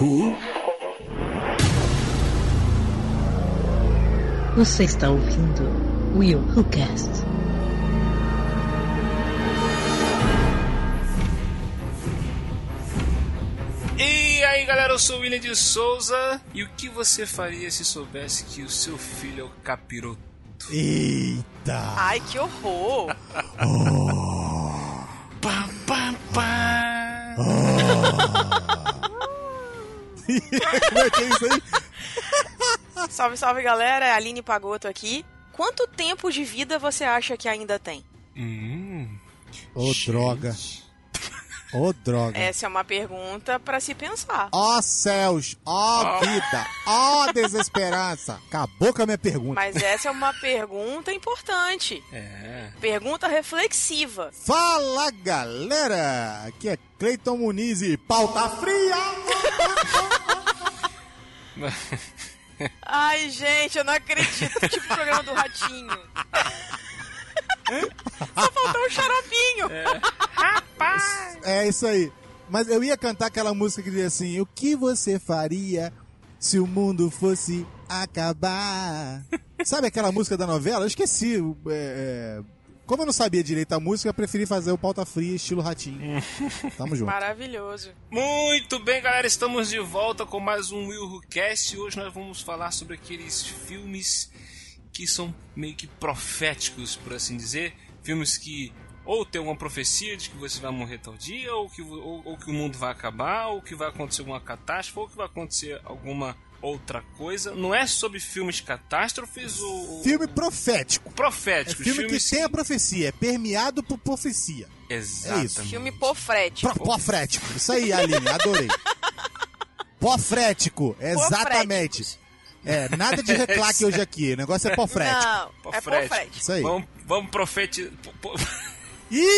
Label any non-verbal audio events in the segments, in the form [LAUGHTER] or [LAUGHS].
Who? Você está ouvindo Will Who Cast. E aí galera, eu sou o William de Souza. E o que você faria se soubesse que o seu filho é o capiroto? Eita! Ai, que horror! Pá, [LAUGHS] Como é que é isso aí? [LAUGHS] salve, salve galera, é a Aline Pagoto aqui. Quanto tempo de vida você acha que ainda tem? Hum, Ô, gente. droga. Ô, droga. Essa é uma pergunta pra se pensar. Ó céus, ó vida, ó desesperança. Acabou com a minha pergunta. Mas essa é uma pergunta importante. É. Pergunta reflexiva. Fala galera, aqui é Cleiton Muniz e pauta fria. [LAUGHS] Ai, gente, eu não acredito. Tipo o programa do Ratinho. Só faltou um xaropinho. É isso aí. Mas eu ia cantar aquela música que dizia assim: O que você faria se o mundo fosse acabar? [LAUGHS] Sabe aquela música da novela? Eu esqueci. é, é, Como eu não sabia direito a música, eu preferi fazer o pauta fria estilo ratinho. [LAUGHS] Tamo junto. Maravilhoso. Muito bem, galera, estamos de volta com mais um Will Who Cast. E hoje nós vamos falar sobre aqueles filmes que são meio que proféticos, por assim dizer. Filmes que ou tem uma profecia de que você vai morrer tal dia, ou que, ou, ou que o mundo vai acabar, ou que vai acontecer alguma catástrofe, ou que vai acontecer alguma outra coisa. Não é sobre filmes catástrofes ou. Filme profético. É proféticos. filme que filmes tem a profecia, é permeado por profecia. Exatamente. Filme pofrético. Pro, pofrético. Isso aí, Aline, adorei. [LAUGHS] Pofrético, exatamente. É, nada de reclaque hoje aqui. O negócio é pofrético. Não, é Pofrético. pofrético. Isso aí. Vamos, vamos profetizar. Ih! [LAUGHS]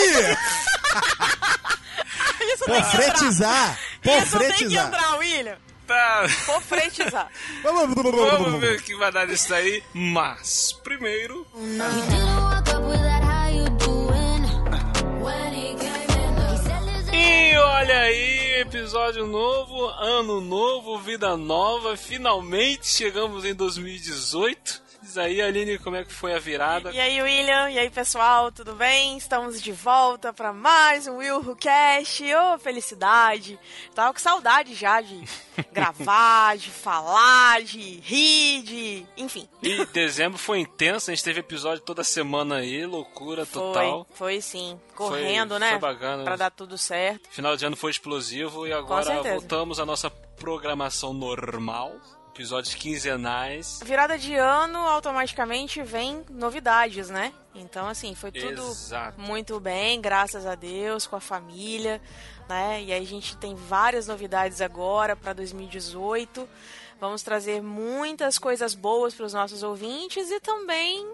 Isso tem que entrar. Pofretizar! Isso tem que entrar, William. Tá. Pofretizar. [LAUGHS] Vamos ver o que vai dar nisso aí. Mas, primeiro. He didn't walk up with that how you doing when he came in. He said, "Listen, E olha aí, episódio novo, ano novo, vida nova. Finalmente chegamos em 2018. Diz aí, Aline, como é que foi a virada? E aí, William? E aí, pessoal? Tudo bem? Estamos de volta para mais um Will Who Cast. Ô, felicidade. Tava com saudade já de [LAUGHS] gravar, de falar, de rir, de... Enfim. E dezembro foi intenso, a gente teve episódio toda semana aí, loucura total. Foi, foi sim. Correndo, Foi- né? foi bacana. Pra dar tudo certo. Final de ano foi explosivo e agora voltamos à nossa programação normal. Episódios quinzenais. Virada de ano, automaticamente vem novidades, né? Então, assim, foi tudo Exato. muito bem, graças a Deus, com a família, né? E aí a gente tem várias novidades agora para 2018. Vamos trazer muitas coisas boas para os nossos ouvintes e também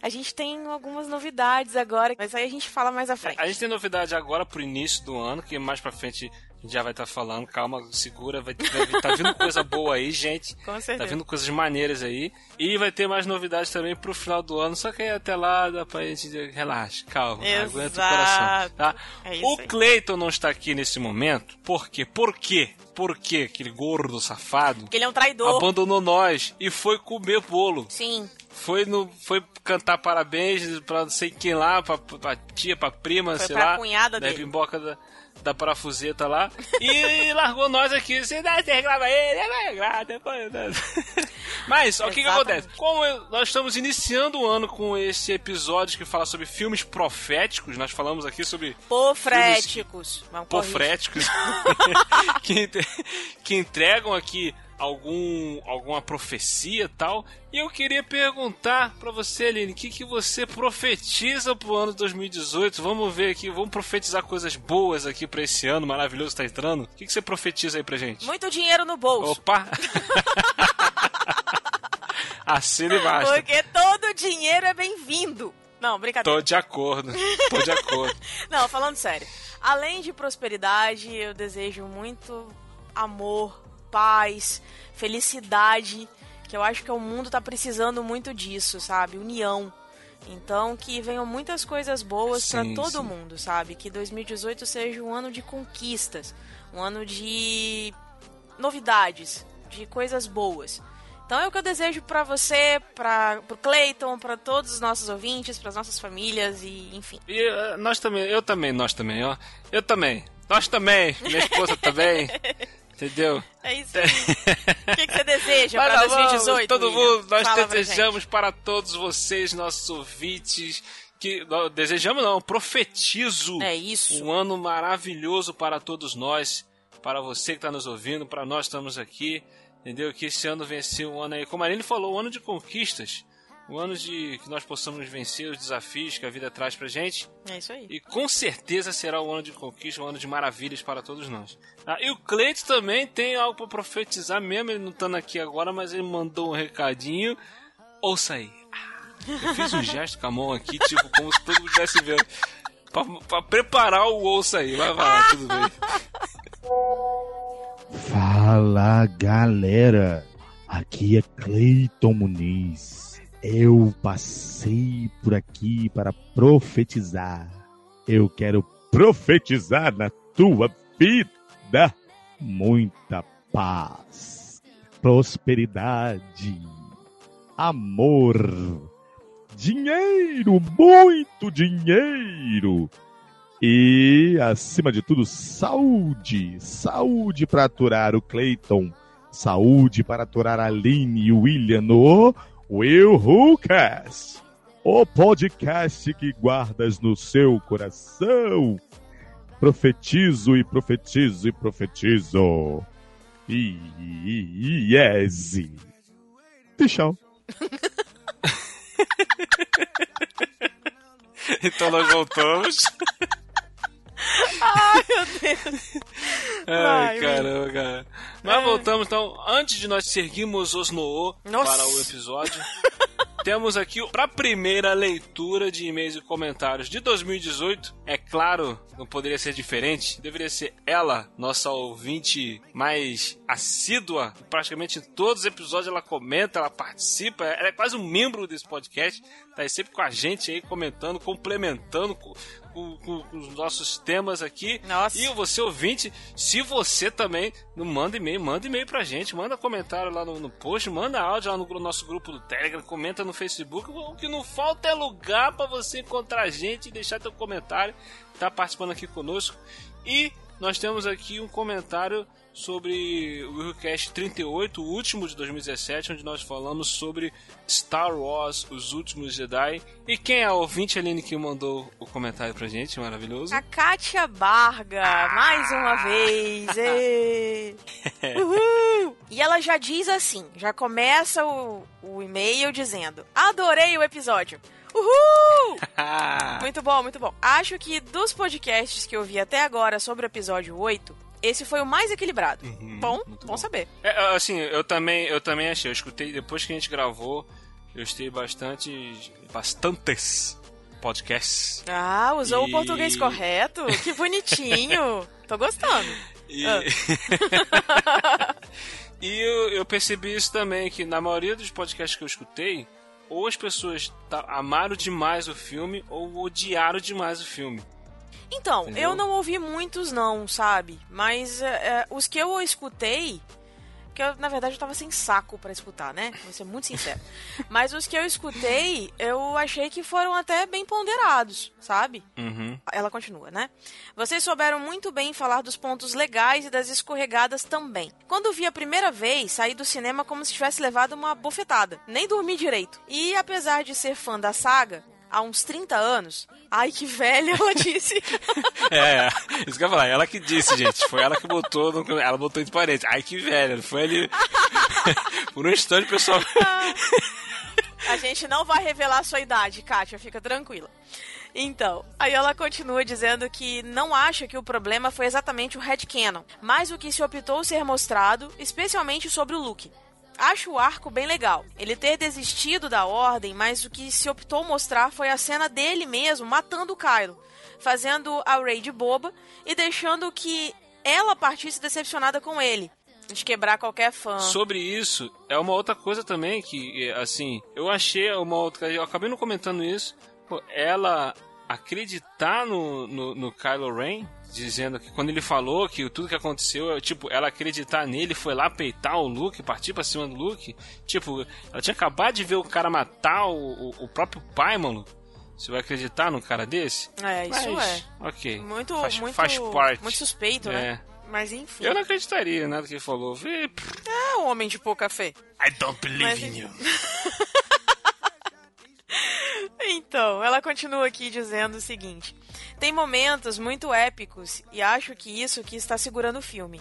a gente tem algumas novidades agora, mas aí a gente fala mais à frente. A gente tem novidade agora pro início do ano, que mais pra frente gente já vai estar falando. Calma, segura, vai, vai tá vindo coisa boa aí, gente. [LAUGHS] Com Tá certeza. vindo coisas maneiras aí. E vai ter mais novidades também pro final do ano. Só que aí até lá dá pra gente relaxa, calma, aguenta o coração. Tá? É o. Cleiton não está aqui nesse momento. Por quê? Por quê? Por quê? Aquele gordo safado Porque ele é um traidor. abandonou nós e foi comer bolo. Sim. Foi no foi cantar parabéns pra não sei quem lá, pra, pra tia, pra prima, Foi sei pra lá. cunhada da dele. bimboca da, da parafuseta lá. E [LAUGHS] largou nós aqui. Você dá, você reclama ele, é vai reclamar, depois. Mas, o que que acontece? Como eu- nós estamos iniciando o ano com esse episódio que fala sobre filmes proféticos, nós falamos aqui sobre Pofréticos. Corrigir. pofréticos [LAUGHS] que, entre- que entregam aqui algum alguma profecia e tal. E eu queria perguntar pra você, Aline, o que, que você profetiza pro ano de 2018? Vamos ver aqui, vamos profetizar coisas boas aqui pra esse ano maravilhoso que tá entrando. O que, que você profetiza aí pra gente? Muito dinheiro no bolso. Opa! [LAUGHS] Assina embaixo. Porque todo dinheiro é bem-vindo. Não, brincadeira. Tô de acordo. Tô de acordo. [LAUGHS] Não, falando sério. Além de prosperidade, eu desejo muito amor, paz, felicidade, que eu acho que o mundo tá precisando muito disso, sabe? União. Então, que venham muitas coisas boas Sim, todo sim. mundo, sabe? Que 2018 seja um ano de conquistas, um ano de novidades, de coisas boas. Então é o que eu desejo pra você, para pro Clayton, pra todos os nossos ouvintes, pras nossas famílias e enfim. E eh, nós também, eu também, nós também, ó. Eu também. Nós também, minha esposa também. [LAUGHS] Entendeu? É isso aí. o que, que você deseja Mas vamos, 2018? todo William? mundo, nós Fala desejamos para todos vocês, nossos ouvintes, que não, desejamos não, profetizo É isso. um ano maravilhoso para todos nós, para você que está nos ouvindo, para nós que estamos aqui, entendeu? Que esse ano vencer um ano aí, como a Aline falou, um ano de conquistas, um ano de que nós possamos vencer os desafios que a vida traz pra gente. É isso aí. E com certeza será um ano de conquista, um ano de maravilhas para todos nós. Ah, e o Cleito também tem algo para profetizar, mesmo ele não estando aqui agora, mas ele mandou um recadinho. Ouça aí. Ah, Eu fiz um gesto com a mão aqui, tipo, como se todo mundo estivesse vendo. Pra, pra preparar o ouça aí. Vai, vai lá, tudo bem. Fala galera, aqui é Cleiton Muniz. Eu passei por aqui para profetizar. Eu quero profetizar na tua vida muita paz, prosperidade, amor, dinheiro, muito dinheiro. E, acima de tudo, saúde. Saúde para aturar o Clayton. Saúde para aturar a Aline e o William no Will Lucas. O podcast que guardas no seu coração. Profetizo e profetizo e profetizo. E, e, e yes. Tchau. [LAUGHS] Então nós voltamos. [LAUGHS] [LAUGHS] Ai, meu Deus. Ai, Ai, caramba, cara. Nós voltamos, então, antes de nós seguirmos os Nossa. para o episódio, [LAUGHS] temos aqui para a primeira leitura de e-mails e comentários de 2018. É claro, não poderia ser diferente. Deveria ser ela, nossa ouvinte mais assídua. Praticamente em todos os episódios ela comenta, ela participa. Ela é quase um membro desse podcast. Tá aí sempre com a gente aí, comentando, complementando com, com- com- os nossos temas aqui. Nossa. E você ouvinte, se você também não manda e-mail, manda e-mail pra gente, manda comentário lá no, no post, manda áudio lá no gru- nosso grupo do Telegram, comenta no Facebook. O que não falta é lugar pra você encontrar a gente e deixar teu comentário, tá participando aqui conosco. E nós temos aqui um comentário sobre o Willcast 38, o último de 2017, onde nós falamos sobre Star Wars, Os Últimos Jedi. E quem é a ouvinte, Aline, que mandou o comentário pra gente? Maravilhoso. A Kátia Barga, mais uma vez. [LAUGHS] Uhul. E ela já diz assim, já começa o, o e-mail dizendo: Adorei o episódio. Uhul! [LAUGHS] Muito bom, muito bom. Acho que dos podcasts que eu vi até agora sobre o episódio 8, esse foi o mais equilibrado. bom, muito bom bom. saber. É, assim, eu também, eu também achei. Eu escutei depois que a gente gravou, eu escutei bastante, bastantes podcasts. Ah, usou o E- português correto? Que bonitinho. [LAUGHS] Tô gostando. E, Ah. [LAUGHS] e eu, eu percebi isso também, que na maioria dos podcasts que eu escutei, ou as pessoas amaram demais o filme, ou odiaram demais o filme. Então, Entendeu? eu não ouvi muitos não, sabe? Mas é, é, os que eu escutei, que eu, na verdade eu tava sem saco pra escutar, né? Vou ser muito sincero. [LAUGHS] Mas os que eu escutei, eu achei que foram até bem ponderados, sabe? Uhum. Ela continua, né? Vocês souberam muito bem falar dos pontos legais e das escorregadas também. Quando vi a primeira vez, saí do cinema como se tivesse levado uma bofetada. Nem dormi direito. E apesar de ser fã da saga, há uns 30 anos. Ai, que velha, ela disse. [LAUGHS] É, isso que eu ia falar. Ela que disse, gente. Foi ela que botou. No, ela botou entre parênteses. Ai, que velha. Foi ali. [LAUGHS] Por um instante, pessoal. [LAUGHS] A gente não vai revelar a sua idade, Kátia, fica tranquila. Então, aí ela continua dizendo que não acha que o problema foi exatamente o headcanon, mas o que se optou ser mostrado, especialmente sobre o Luke. Acho o arco bem legal. Ele ter desistido da ordem, mas o que se optou mostrar foi a cena dele mesmo matando o Kylo, fazendo a Rey de boba e deixando que ela partisse decepcionada com ele, de quebrar qualquer fã. Sobre isso, é uma outra coisa também que, assim, eu achei uma outra. Eu acabei não comentando isso. Ela acreditar no, no, no Kylo Ren, dizendo que quando ele falou que tudo que aconteceu, tipo, ela acreditar nele, foi lá peitar o Luke, partir pra cima do Luke. Tipo, ela tinha acabado de ver o cara matar o, o, o próprio pai, mano. Você vai acreditar num cara desse? É, isso Mas, é. Ok. Muito, faz, muito, faz parte. muito suspeito, né? É. Mas enfim. Eu não acreditaria nada que ele falou. É um homem de pouca fé. I don't believe Mas- in you. [LAUGHS] Então, ela continua aqui dizendo o seguinte: tem momentos muito épicos e acho que isso que está segurando o filme.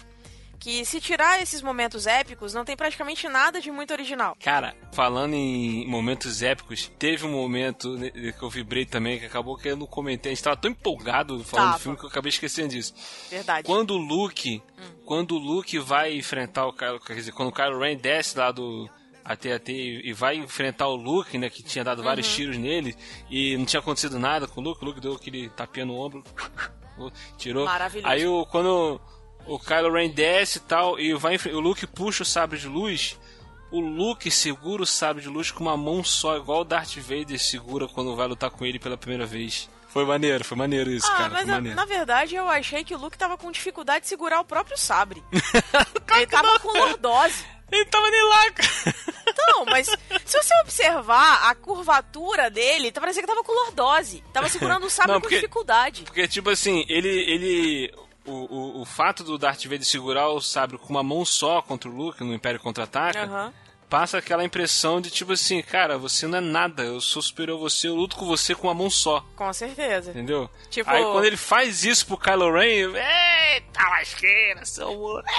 Que se tirar esses momentos épicos, não tem praticamente nada de muito original. Cara, falando em momentos épicos, teve um momento que eu vibrei também, que acabou que eu não comentei. A gente tava tão empolgado falando Tava. do filme que eu acabei esquecendo disso. Verdade. Quando o Luke, Hum. quando o Luke vai enfrentar o Kylo, quer dizer, quando o Kylo Ren desce lá do AT-AT e e vai enfrentar o Luke, né, que tinha dado vários Uhum. tiros nele e não tinha acontecido nada com o Luke, o Luke deu aquele tapinha no ombro, [LAUGHS] tirou. Maravilhoso. Aí o, quando o Kylo Ren desce e tal e vai o Luke puxa o sabre de luz, o Luke segura o sabre de luz com uma mão só, igual o Darth Vader segura quando vai lutar com ele pela primeira vez. Foi maneiro, foi maneiro isso, Ah, cara. mas maneiro. na verdade eu achei que o Luke tava com dificuldade de segurar o próprio sabre. [LAUGHS] Ele tava com lordose. Ele tava nem lá. Não, mas se você observar a curvatura dele, tá parecendo que tava com lordose. Tava segurando o sabre Não, com porque- dificuldade. Porque, tipo assim, ele. ele o, o, o fato do Darth Vader segurar o sabre com uma mão só contra o Luke no Império Contra-Ataca Aham. Passa aquela impressão de, tipo assim, cara, você não é nada, eu sou superior a você, eu luto com você com uma mão só. Com certeza. Entendeu? Tipo- Aí quando ele faz isso pro Kylo Ren, eu, eita lasqueira, seu moleque.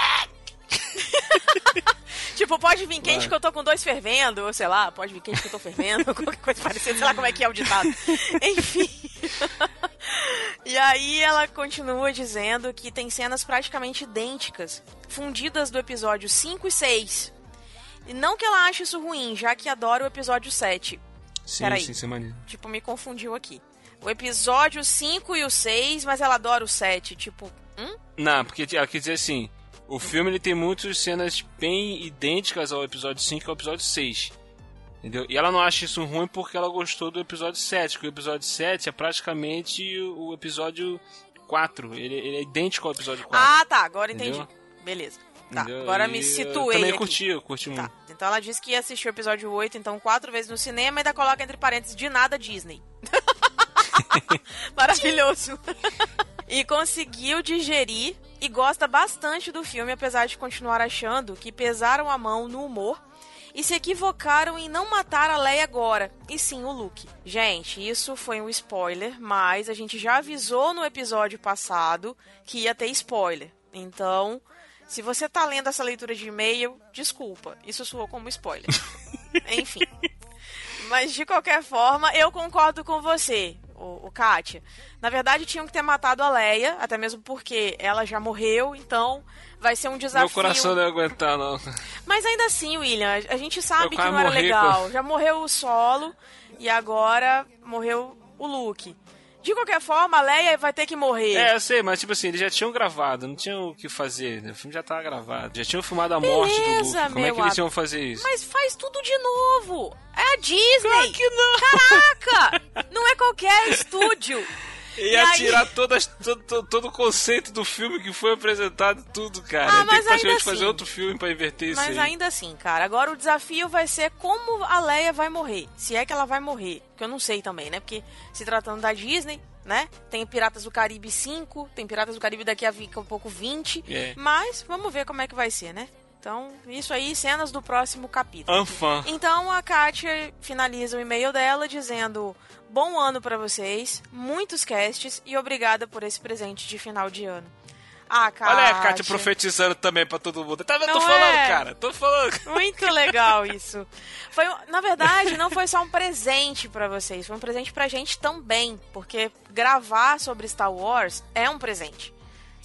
[LAUGHS] Tipo, pode vir quente Vai. que eu tô com dois fervendo, ou sei lá, pode vir quente que eu tô fervendo, [LAUGHS] qualquer coisa parecida, sei lá como é que é o ditado. [LAUGHS] Enfim. e aí ela continua dizendo que tem cenas praticamente idênticas, fundidas do episódio 5 e 6. E não que ela ache isso ruim, já que adora o episódio 7. Sim, Peraí. sim, sim, maneiro. Tipo, me confundiu aqui. O episódio 5 e o 6, mas ela adora o 7. Tipo, hum? Não, porque ela quer dizer assim, o filme ele tem muitas cenas bem idênticas ao episódio 5 e ao episódio 6. Entendeu? E ela não acha isso ruim porque ela gostou do episódio 7, que o episódio 7 é praticamente o episódio 4. Ele, ele é idêntico ao episódio 4. Ah, tá, agora entendi. Entendeu? Beleza. Tá, entendeu? agora E me eu situei também aqui. curti, eu curti Tá. muito. Então ela disse que ia assistir o episódio 8, então quatro vezes no cinema e ainda coloca entre parênteses de nada Disney. [LAUGHS] Maravilhoso. e conseguiu digerir e gosta bastante do filme, apesar de continuar achando que pesaram a mão no humor e se equivocaram em não matar a Leia agora, e sim o Luke. Gente, isso foi um spoiler, mas a gente já avisou no episódio passado que ia ter spoiler. Então, se você tá lendo essa leitura de e-mail, desculpa, isso soou como spoiler. [LAUGHS] Enfim. Mas de qualquer forma, eu concordo com você, o, o Kátia. Na verdade, tinham que ter matado a Leia, até mesmo porque ela já morreu, então vai ser um desafio. Meu coração não ia aguentar, não. Mas ainda assim, William, a gente Eu sabe que não era legal. com- Já morreu o solo e agora morreu o Luke. De qualquer forma, a Leia vai ter que morrer. É, eu sei, mas tipo assim, eles já tinham gravado, não tinham o que fazer. né? O filme já tava gravado. Já tinham filmado a morte do Luke. Beleza, Como é que eles iam fazer isso? Mas faz tudo de novo. É a Disney. Claro que não! Caraca! Não é qualquer estúdio. [LAUGHS] Ia E aí- tirar todas, todo, todo, o conceito do filme que foi apresentado, tudo, cara. Ah, Tem mas que ainda praticamente fazer assim- outro filme pra inverter isso Mas aí. ainda assim, cara, agora o desafio vai ser como a Leia vai morrer. Se é que ela vai morrer. Que eu não sei também, né? Porque se tratando da Disney, né? Tem Piratas do Caribe 5, tem Piratas do Caribe daqui a um pouco 20. É. Mas vamos ver como é que vai ser, né? Então, isso aí, cenas do próximo capítulo. Anfã. Então a Kátia finaliza o e-mail dela dizendo: Bom ano pra vocês, muitos casts e obrigada por esse presente de final de ano. Ah, Kátia. Olha a Kátia profetizando também pra todo mundo. Tá vendo? Tô falando, é? cara. Tô falando. Muito legal isso. Foi, na verdade, não foi só um presente pra vocês, foi um presente pra gente também, porque gravar sobre Star Wars é um presente.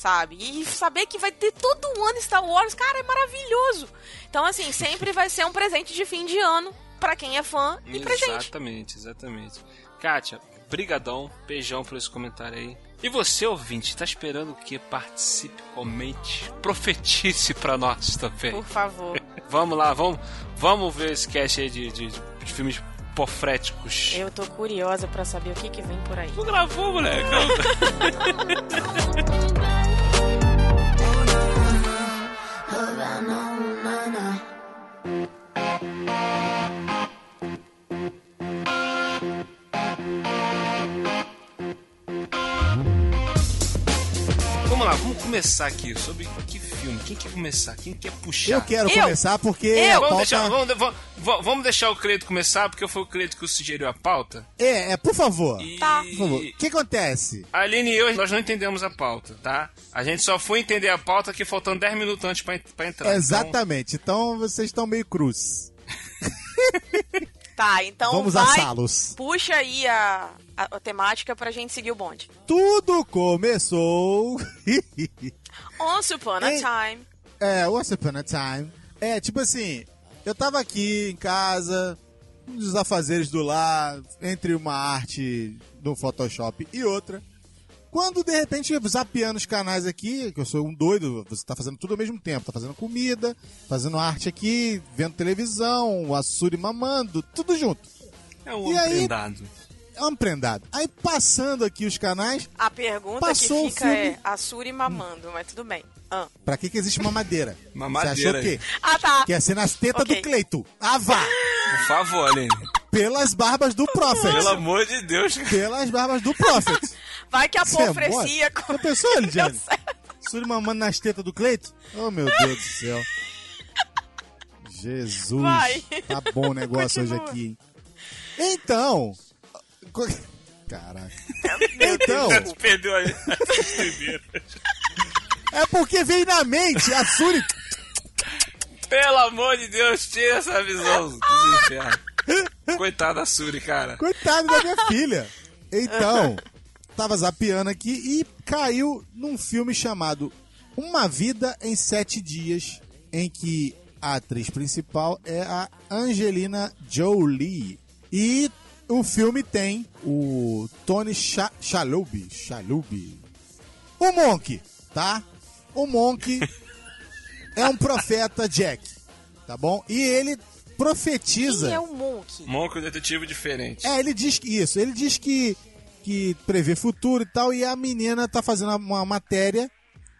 Sabe? E saber que vai ter todo ano Star Wars, cara, é maravilhoso. Então, assim, sempre vai ser um presente de fim de ano pra quem é fã e pra gente. Exatamente, exatamente. Kátia, brigadão. Beijão por esse comentário aí. E você, ouvinte, tá esperando o que? Participe, comente, [LAUGHS] profetize pra nós também. Por favor. [LAUGHS] Vamos lá, vamos, vamos ver esse cast aí de, de, de filmes pofréticos. Eu tô curiosa pra saber o que, que vem por aí. Tu gravou, moleque? [LAUGHS] Vamos lá, vamos começar aqui sobre que filme. Quem quer começar? Quem quer puxar? Eu quero Eu? começar porque Eu? a Vamos pauta... deixar, vamos, vamos- vamos- deixar o Cleito começar, porque foi o Cleito que sugeriu a pauta. É, é, por favor. E... Tá. Por favor. O que acontece? A Aline e eu, nós não entendemos a pauta, tá? A gente só foi entender a pauta aqui faltando 10 minutos antes pra, pra entrar. Exatamente. Então vocês estão meio cruz. Tá, então Vamos vai, assá-los. puxa aí a, a, a temática pra gente seguir o bonde. Tudo começou. [LAUGHS] Once Upon a. Time. é, Once Upon a Time. É, tipo assim, eu tava aqui em casa, nos afazeres do lar, entre uma arte do Photoshop e outra. Quando de repente zapeando os canais aqui, que eu sou um doido, você tá fazendo tudo ao mesmo tempo, tá fazendo comida, fazendo arte aqui, vendo televisão, a Suri mamando, tudo junto. É um E aí- prendado. É. Aí passando aqui os canais, A pergunta Passou que fica é filme. a Suri mamando, mas tudo bem. Ah, pra que que existe mamadeira? [LAUGHS] Mamadeira. Você achou o quê? ah tá. Que ia ser nas tetas Ok. do Cleito. Ah, vá! Por favor, Aline. Pelas barbas do Prophet. Pelo amor de Deus. Pelas barbas do Prophet. [LAUGHS] Vai que a Você é? Já pensou, [LAUGHS] Lidiane? Suri mamando nas tetas do Cleito? Oh, meu Deus do céu. Jesus. Vai. Tá bom o negócio hoje Continua. aqui, hein? Então... Caraca. Então, Perdeu a primeira. é porque veio na mente a Suri... Pelo amor de Deus, tira essa visão dos infernos. Coitada da Suri, cara. Coitado da minha filha. Então, tava zapeando aqui e caiu num filme chamado Uma Vida em Sete Dias, em que a atriz principal é a Angelina Jolie. E o filme tem o Tony Cha Shalhoub, Shalhoub. O Monk, tá? O Monk [LAUGHS] é um profeta Jack, tá bom? E ele profetiza... Quem é o Monk? Monk é um detetive diferente. É, ele diz que isso, ele diz que, que prevê futuro e tal, e a menina tá fazendo uma matéria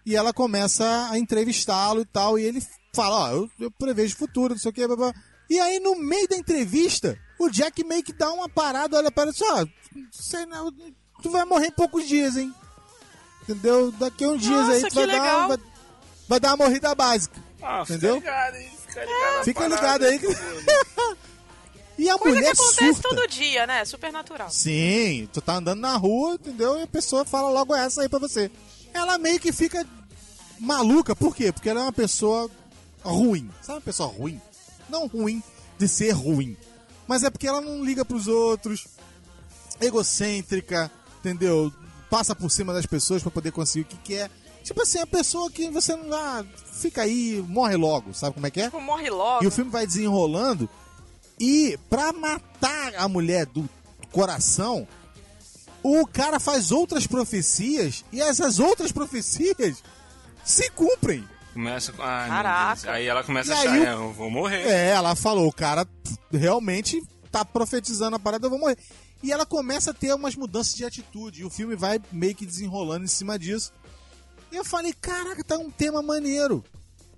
e ela começa a entrevistá-lo e tal, e ele fala, ó, eu, eu prevejo futuro, não sei o que, blá, blá. E aí, no meio da entrevista, o Jack meio que dá uma parada, olha para ele, ó, sei não, tu vai morrer em poucos dias, hein? Entendeu? Daqui a uns dias Nossa, aí tu que vai dar, legal. vai, vai dar uma morrida básica. Ah, Entendeu? Fica ligado aí, fica ligado. na Fica parada. ligado aí. que- [LAUGHS] e a Coisa que mulher acontece surta. todo dia, né? Super natural. Sim, tu tá andando na rua, entendeu? E a pessoa fala logo essa aí pra você. Ela meio que fica maluca, por quê? Porque ela é uma pessoa ruim. Sabe uma pessoa ruim? Não ruim de ser ruim. Mas é porque ela não liga pros outros, egocêntrica, entendeu? Passa por cima das pessoas pra poder conseguir o que quer. Tipo assim, a pessoa que você não. Ah, fica aí, morre logo, sabe como é que é? Tipo, morre logo. E o filme vai desenrolando. E pra matar a mulher do coração, o cara faz outras profecias e essas outras profecias se cumprem. Começa com. Ai, Caraca. Aí ela começa E a achar, o- é, eu vou morrer. É, ela falou, o cara realmente tá profetizando a parada, eu vou morrer. E ela começa a ter umas mudanças de atitude. E o filme vai meio que desenrolando em cima disso. E eu falei, caraca, tá um tema maneiro.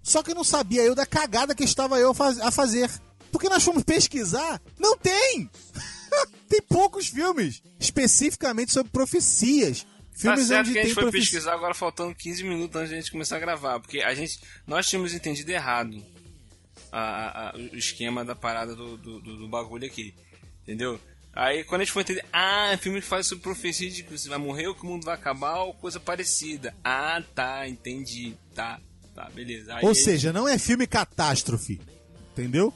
Só que eu não sabia eu da cagada que estava eu a fazer. Porque nós fomos pesquisar, não tem! [LAUGHS] tem poucos filmes especificamente sobre profecias. Tá Filmes certo onde que a gente foi pesquisar agora faltando 15 minutos antes de a gente começar a gravar. Porque a gente. Nós tínhamos entendido errado a- a- o esquema da parada do, do, do- bagulho aqui. Entendeu? Aí quando a gente foi entender, ah, filme que faz sobre profecia de que você vai morrer ou que o mundo vai acabar ou coisa parecida. Ah, tá, entendi. Tá, tá, beleza. Aí, Ou aí- seja, não é filme catástrofe. Entendeu?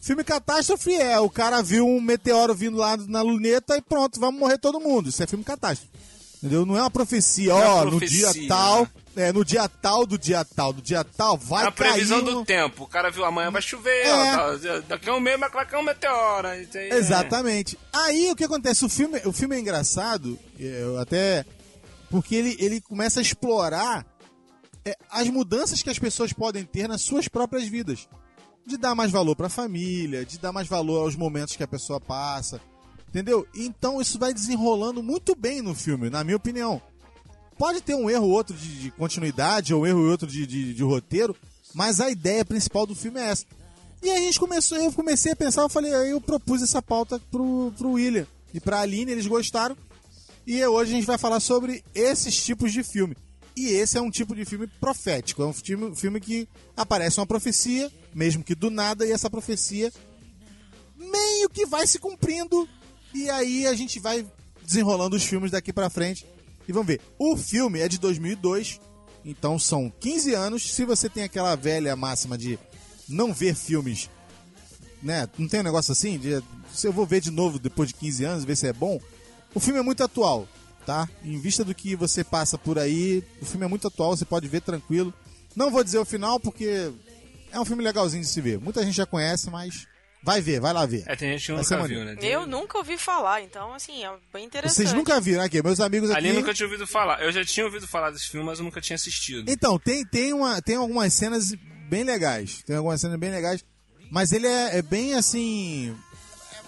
Filme catástrofe é o cara viu um meteoro vindo lá na luneta e pronto, vamos morrer todo mundo. Isso é filme catástrofe. Entendeu? Não é uma profecia, Não é ó, profecia, no dia tal, é, no dia tal do dia tal, do dia tal, vai a previsão cair. do tempo. O cara viu amanhã vai chover, É. ó, tá, daqui a um mês vai cair um meteoro. aí, é. Exatamente. Aí o que acontece? O filme, o filme é engraçado, eu até. Porque ele, ele começa a explorar é, as mudanças que as pessoas podem ter nas suas próprias vidas. de dar mais valor pra família, de dar mais valor aos momentos que a pessoa passa. Entendeu? Então isso vai desenrolando muito bem no filme, na minha opinião. Pode ter um erro ou outro de, de continuidade, ou um erro ou outro de, de, de roteiro, mas a ideia principal do filme é essa. E aí a gente começou, eu comecei a pensar, eu falei, aí eu propus essa pauta pro, pro William e pra Aline, eles gostaram. E hoje a gente vai falar sobre esses tipos de filme. E esse é um tipo de filme profético, é um filme, filme que aparece uma profecia, mesmo que do nada, e essa profecia meio que vai se cumprindo. E aí a gente vai desenrolando os filmes daqui pra frente. E vamos ver. O filme é de 2002, então são 15 anos. Se você tem aquela velha máxima de não ver filmes, né? Não tem um negócio assim? De, se eu vou ver de novo depois de 15 anos, ver se é bom. O filme é muito atual, tá? Em vista do que você passa por aí, o filme é muito atual, você pode ver tranquilo. Não vou dizer o final porque é um filme legalzinho de se ver. Muita gente já conhece, mas vai ver, vai lá ver. É, tem gente que Vai ser nunca viu, maneiro. né? Tem- Eu nunca ouvi falar, então, assim, é bem interessante. Vocês nunca viram aqui, meus amigos aqui. Ali nunca tinha ouvido falar. Eu já tinha ouvido falar desse filme, mas eu nunca tinha assistido. Então, tem, tem, uma, tem algumas cenas bem legais. Tem algumas cenas bem legais. Mas ele é, é bem assim.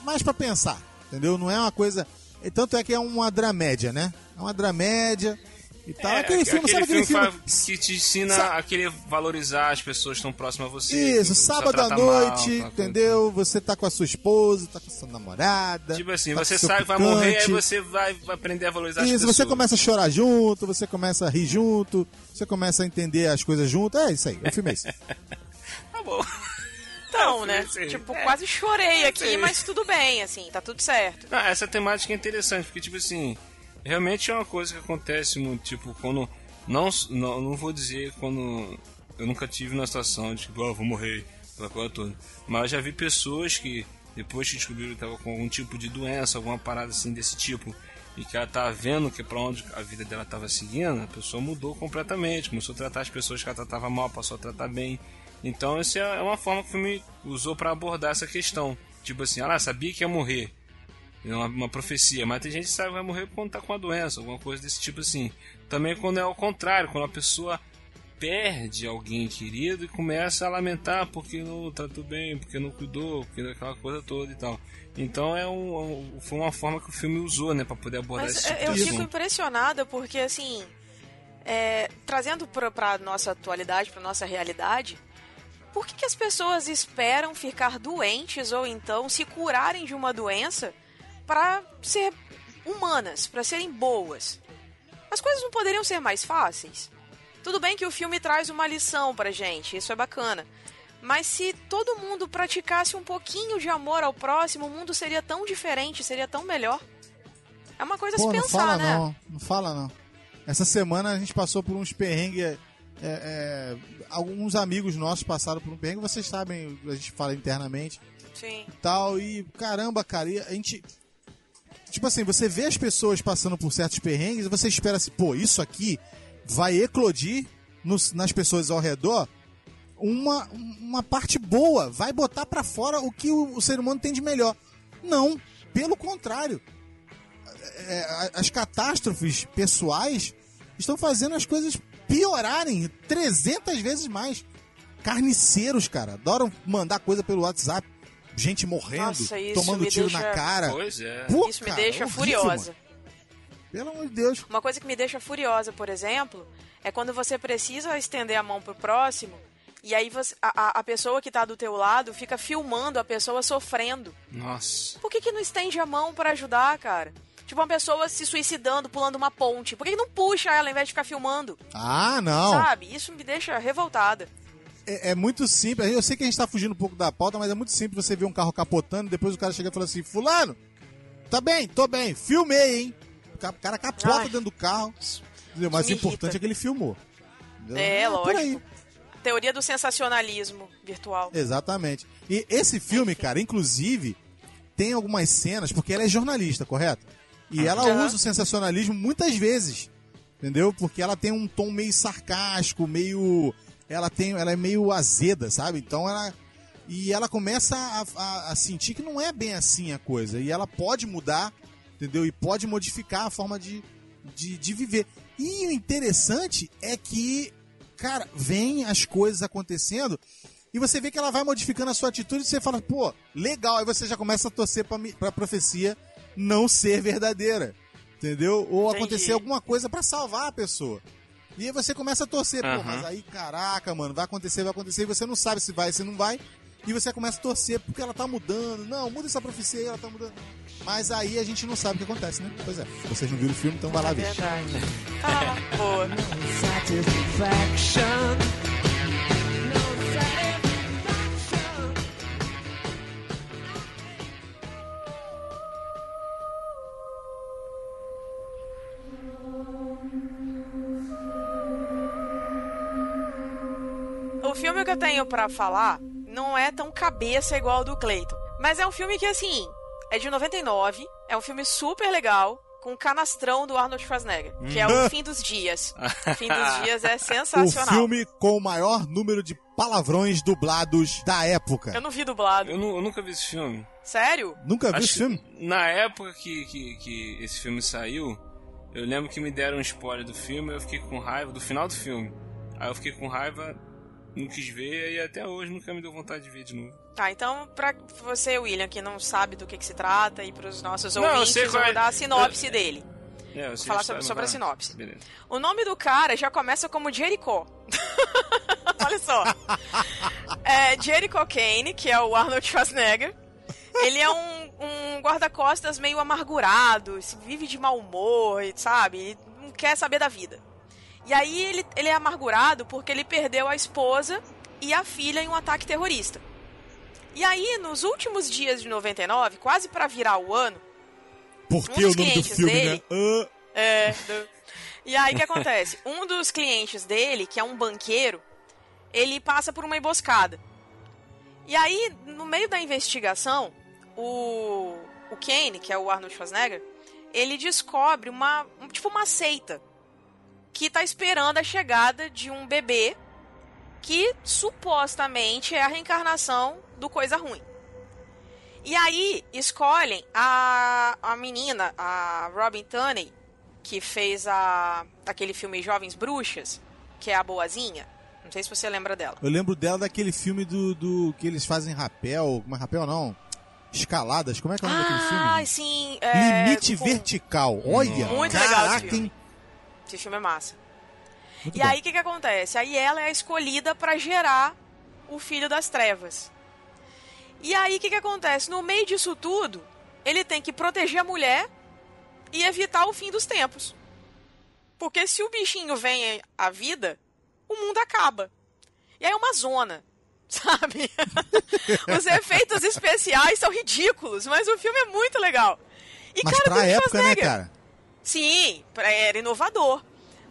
É mais pra pensar, entendeu? Não é uma coisa. e Tanto é que é uma dramédia, né? É uma dramédia e tal. É, aquele filme, sabe aquele filme? fa- que te ensina Sa- a querer valorizar as pessoas que estão próximas a você. Isso, sábado à mal, noite, coisa. entendeu? Você tá com a sua esposa, tá com a sua namorada. Tipo assim, tá você sabe que vai morrer, aí picante. você vai, aprender a valorizar as Isso, pessoas. você começa a chorar junto, você começa a rir junto, você começa a entender as coisas junto. É isso aí, o filme é esse. [LAUGHS] Tá bom. Então, [LAUGHS] né? Sim. Tipo, É. quase chorei aqui, Sim. mas tudo bem, assim, tá tudo certo. Não, essa temática é interessante, porque, tipo assim, realmente é uma coisa que acontece muito, tipo, quando. Não, não, não vou dizer quando. Eu nunca tive na situação de, tipo, ah, vou morrer, aquela coisa toda. Mas já vi pessoas que, depois que descobriram que tava com algum tipo de doença, alguma parada assim desse tipo, e que ela tava vendo que pra onde a vida dela tava seguindo, a pessoa mudou completamente, começou a tratar as pessoas que ela tratava mal, passou a tratar bem. Então, essa é uma forma que o filme usou pra abordar essa questão. Tipo assim, ah, sabia que ia morrer. É uma, uma profecia, mas tem gente que sabe que vai morrer quando tá com uma doença, alguma coisa desse tipo assim. Também quando é ao contrário, quando a pessoa perde alguém querido e começa a lamentar porque não tratou bem, porque não cuidou, porque aquela coisa toda e tal. Então é um, um- foi uma forma que o filme usou, né, para poder abordar Mas esse tipo eu de fico impressionada porque, assim, é, trazendo pra nossa atualidade, pra nossa realidade, por que, que as pessoas esperam ficar doentes ou então se curarem de uma doença pra ser humanas, pra serem boas? As coisas não poderiam ser mais fáceis? Tudo bem que o filme traz uma lição pra gente, isso é bacana. Mas se todo mundo praticasse um pouquinho de amor ao próximo, o mundo seria tão diferente, seria tão melhor. É uma coisa a Pô, se não pensar, fala né? não, não fala não. Essa semana a gente passou por uns perrengues. é, é, alguns amigos nossos passaram por um perrengue, vocês sabem, a gente fala internamente Sim. e tal. E caramba, cara, e a gente. Tipo assim, você vê as pessoas passando por certos perrengues e você espera assim, pô, isso aqui vai eclodir nos- nas pessoas ao redor uma, uma parte boa, vai botar pra fora o que o, o ser humano tem de melhor. Não, pelo contrário. É, a- as catástrofes pessoais estão fazendo as coisas piorarem 300 vezes mais. Carniceiros, cara, adoram mandar coisa pelo WhatsApp. Gente morrendo, Nossa, isso tomando me tiro deixa- na cara. Pois é. Pô, Isso me cara, deixa horrível, furiosa. mano. Pelo amor de Deus. Uma coisa que me deixa furiosa, por exemplo, é quando você precisa estender a mão pro próximo e aí você- a, a- pessoa que tá do teu lado fica filmando a pessoa sofrendo. Nossa. Por que, que não estende a mão pra ajudar, cara? Tipo, uma pessoa se suicidando, pulando uma ponte. Por que, que não puxa ela ao invés de ficar filmando? Ah, não. Sabe? Isso me deixa revoltada. É, é muito simples. Eu sei que a gente tá fugindo um pouco da pauta, mas é muito simples você ver um carro capotando, depois o cara chega e fala assim, fulano, tá bem, tô bem, filmei, hein? O ca- o cara capota Ai. dentro do carro. Entendeu? Mas o me importante irrita. é que ele filmou. É, aí. lógico. Teoria do sensacionalismo virtual. Exatamente. E esse filme, Enfim. cara, inclusive, tem algumas cenas, porque ela é jornalista, correto? E ela Aham. usa o sensacionalismo muitas vezes. Entendeu? Porque ela tem um tom meio sarcástico, meio. Ela tem. Ela é meio azeda, sabe? Então ela. E ela começa a, a- a sentir que não é bem assim a coisa. E ela pode mudar, entendeu? E pode modificar a forma de, de, de viver. E o interessante é que, cara, vem as coisas acontecendo E você vê que ela vai modificando a sua atitude e você fala, pô, legal. Aí você já começa a torcer pra, mi- pra profecia não ser verdadeira. Entendeu? Ou Entendi. acontecer alguma coisa pra salvar a pessoa. E aí você começa a torcer, pô, Aham. mas aí, caraca, mano, vai acontecer, vai acontecer, e você não sabe se vai, se não vai. E você começa a torcer porque ela tá mudando. Não, muda essa profecia aí, ela tá mudando. Mas aí a gente não sabe o que acontece, né? Pois é. Vocês não viram o filme, então vai lá É ver. verdade. [LAUGHS] Tá lá, boa. Tenho pra falar não é tão cabeça igual ao do Clayton. Mas é um filme que, assim, é de 99, é um filme super legal, com o canastrão do Arnold Schwarzenegger, que é o Fim dos Dias. O [LAUGHS] Fim dos Dias é O sensacional. filme com o maior número de palavrões dublados da época. Eu não vi dublado. Eu, eu nunca vi esse filme. Sério? Nunca viu Acho esse filme? Na época que, que, que esse filme saiu, eu lembro que me deram um spoiler do filme, eu fiquei com raiva, do final do filme. Aí eu fiquei com raiva, não quis ver, e até hoje nunca me deu vontade de ver de novo. Tá, então, pra você, William, que não sabe do que, que se trata, e pros nossos Não, ouvintes, eu vou é. dar a sinopse Eu- dele. É, eu sei falar sobre- sobre a lá. sinopse. Beleza. O nome do cara já começa como Jericho. [LAUGHS] Olha só. É Jericho Kane, que é o Arnold Schwarzenegger. Ele é um, um guarda-costas meio amargurado, se vive de mau humor, sabe? Ele não quer saber da vida. E aí ele, ele é amargurado porque ele perdeu a esposa e a filha em um ataque terrorista. E aí, nos últimos dias de 99, quase pra virar o ano, Porque Um o dos nome do clientes filme, dele- né? É. do- E aí o que acontece? [LAUGHS] Um dos clientes dele, que é um banqueiro, ele passa por uma emboscada. E aí, no meio da investigação, o, o Kane, que é o Arnold Schwarzenegger, ele descobre uma. um- tipo uma seita que tá esperando a chegada de um bebê que supostamente é a reencarnação do coisa ruim. E aí escolhem a, a menina, a Robin Tunney, que fez a, aquele filme Jovens Bruxas, que é a boazinha. Não sei se você lembra dela. eu lembro dela daquele filme do, do que eles fazem rapel. Mas rapel não. Escaladas. Como é que é o nome daquele Ah, filme? sim. é, Limite com- Vertical. Olha. Muito legal esse caraca, filme. Esse filme é massa. Muito E bom. aí o que, que acontece? Aí ela é a escolhida pra gerar o filho das trevas. E aí o que, que acontece? No meio disso tudo, ele tem que proteger a mulher e evitar o fim dos tempos. Porque se o bichinho vem à vida, o mundo acaba. E aí é uma zona, [LAUGHS] sabe? [LAUGHS] Os efeitos especiais são ridículos, mas o filme é muito legal. E, Mas cara, pra época, né, cara? Sim, era inovador.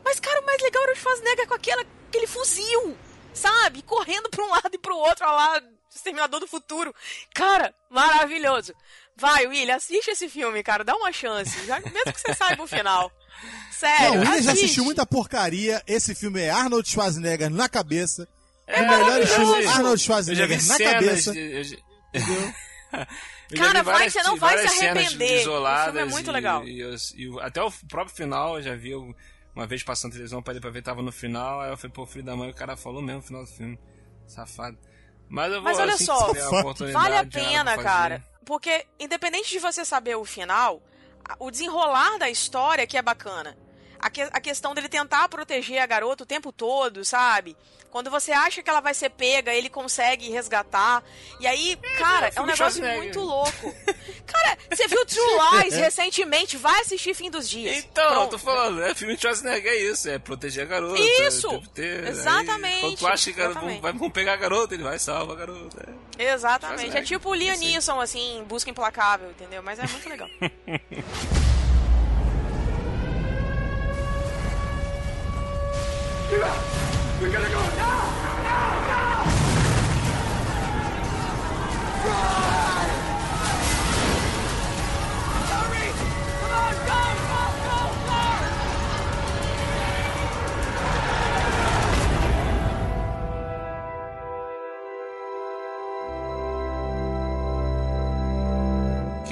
Mas, cara, o mais legal era o Schwarzenegger com aquela, aquele fuzil, sabe? Correndo pra um lado e pro outro, olha lá, Exterminador do Futuro. Cara, maravilhoso. Vai, William, assiste esse filme, cara, dá uma chance, já, mesmo que você saiba o final. Sério, Não, o William já assistiu muita porcaria. Esse filme é Arnold Schwarzenegger na cabeça. É, o melhor estilo vi- Arnold Schwarzenegger na cenas cabeça. eu já- [LAUGHS] Eu Cara, vai várias- que você não vai se arrepender. O isoladas filme é muito e- legal. E, eu- e o- até o próprio final eu já vi eu- uma vez passando televisão pra ele pra ver, tava no final, aí eu falei, pô, filho da mãe, o cara falou mesmo no final do filme. Safado. Mas eu vou Mas olha assim só, a oportunidade, Vale a pena, fazer. cara. Porque, independente de você saber o final, o desenrolar da história que é bacana. A, que- a questão dele tentar proteger a garota o tempo todo, sabe? Quando você acha que ela vai ser pega, ele consegue resgatar. E aí, cara, é um negócio muito louco. Cara, você viu True [LAUGHS] Lies recentemente? Vai assistir Fim dos Dias. Então, eu Pronto. tô falando, é filme de Schwarzenegger, é isso, é proteger a garota. Isso! é o tempo inteiro, aí, Exatamente, quando tu acha que exatamente. vai, vão pegar a garota, ele vai salvar a garota. é. Exatamente. É tipo o Liam Eu sei. Neeson, assim, busca implacável, entendeu? Mas é muito legal. [LAUGHS] We gotta go now! Now! Now!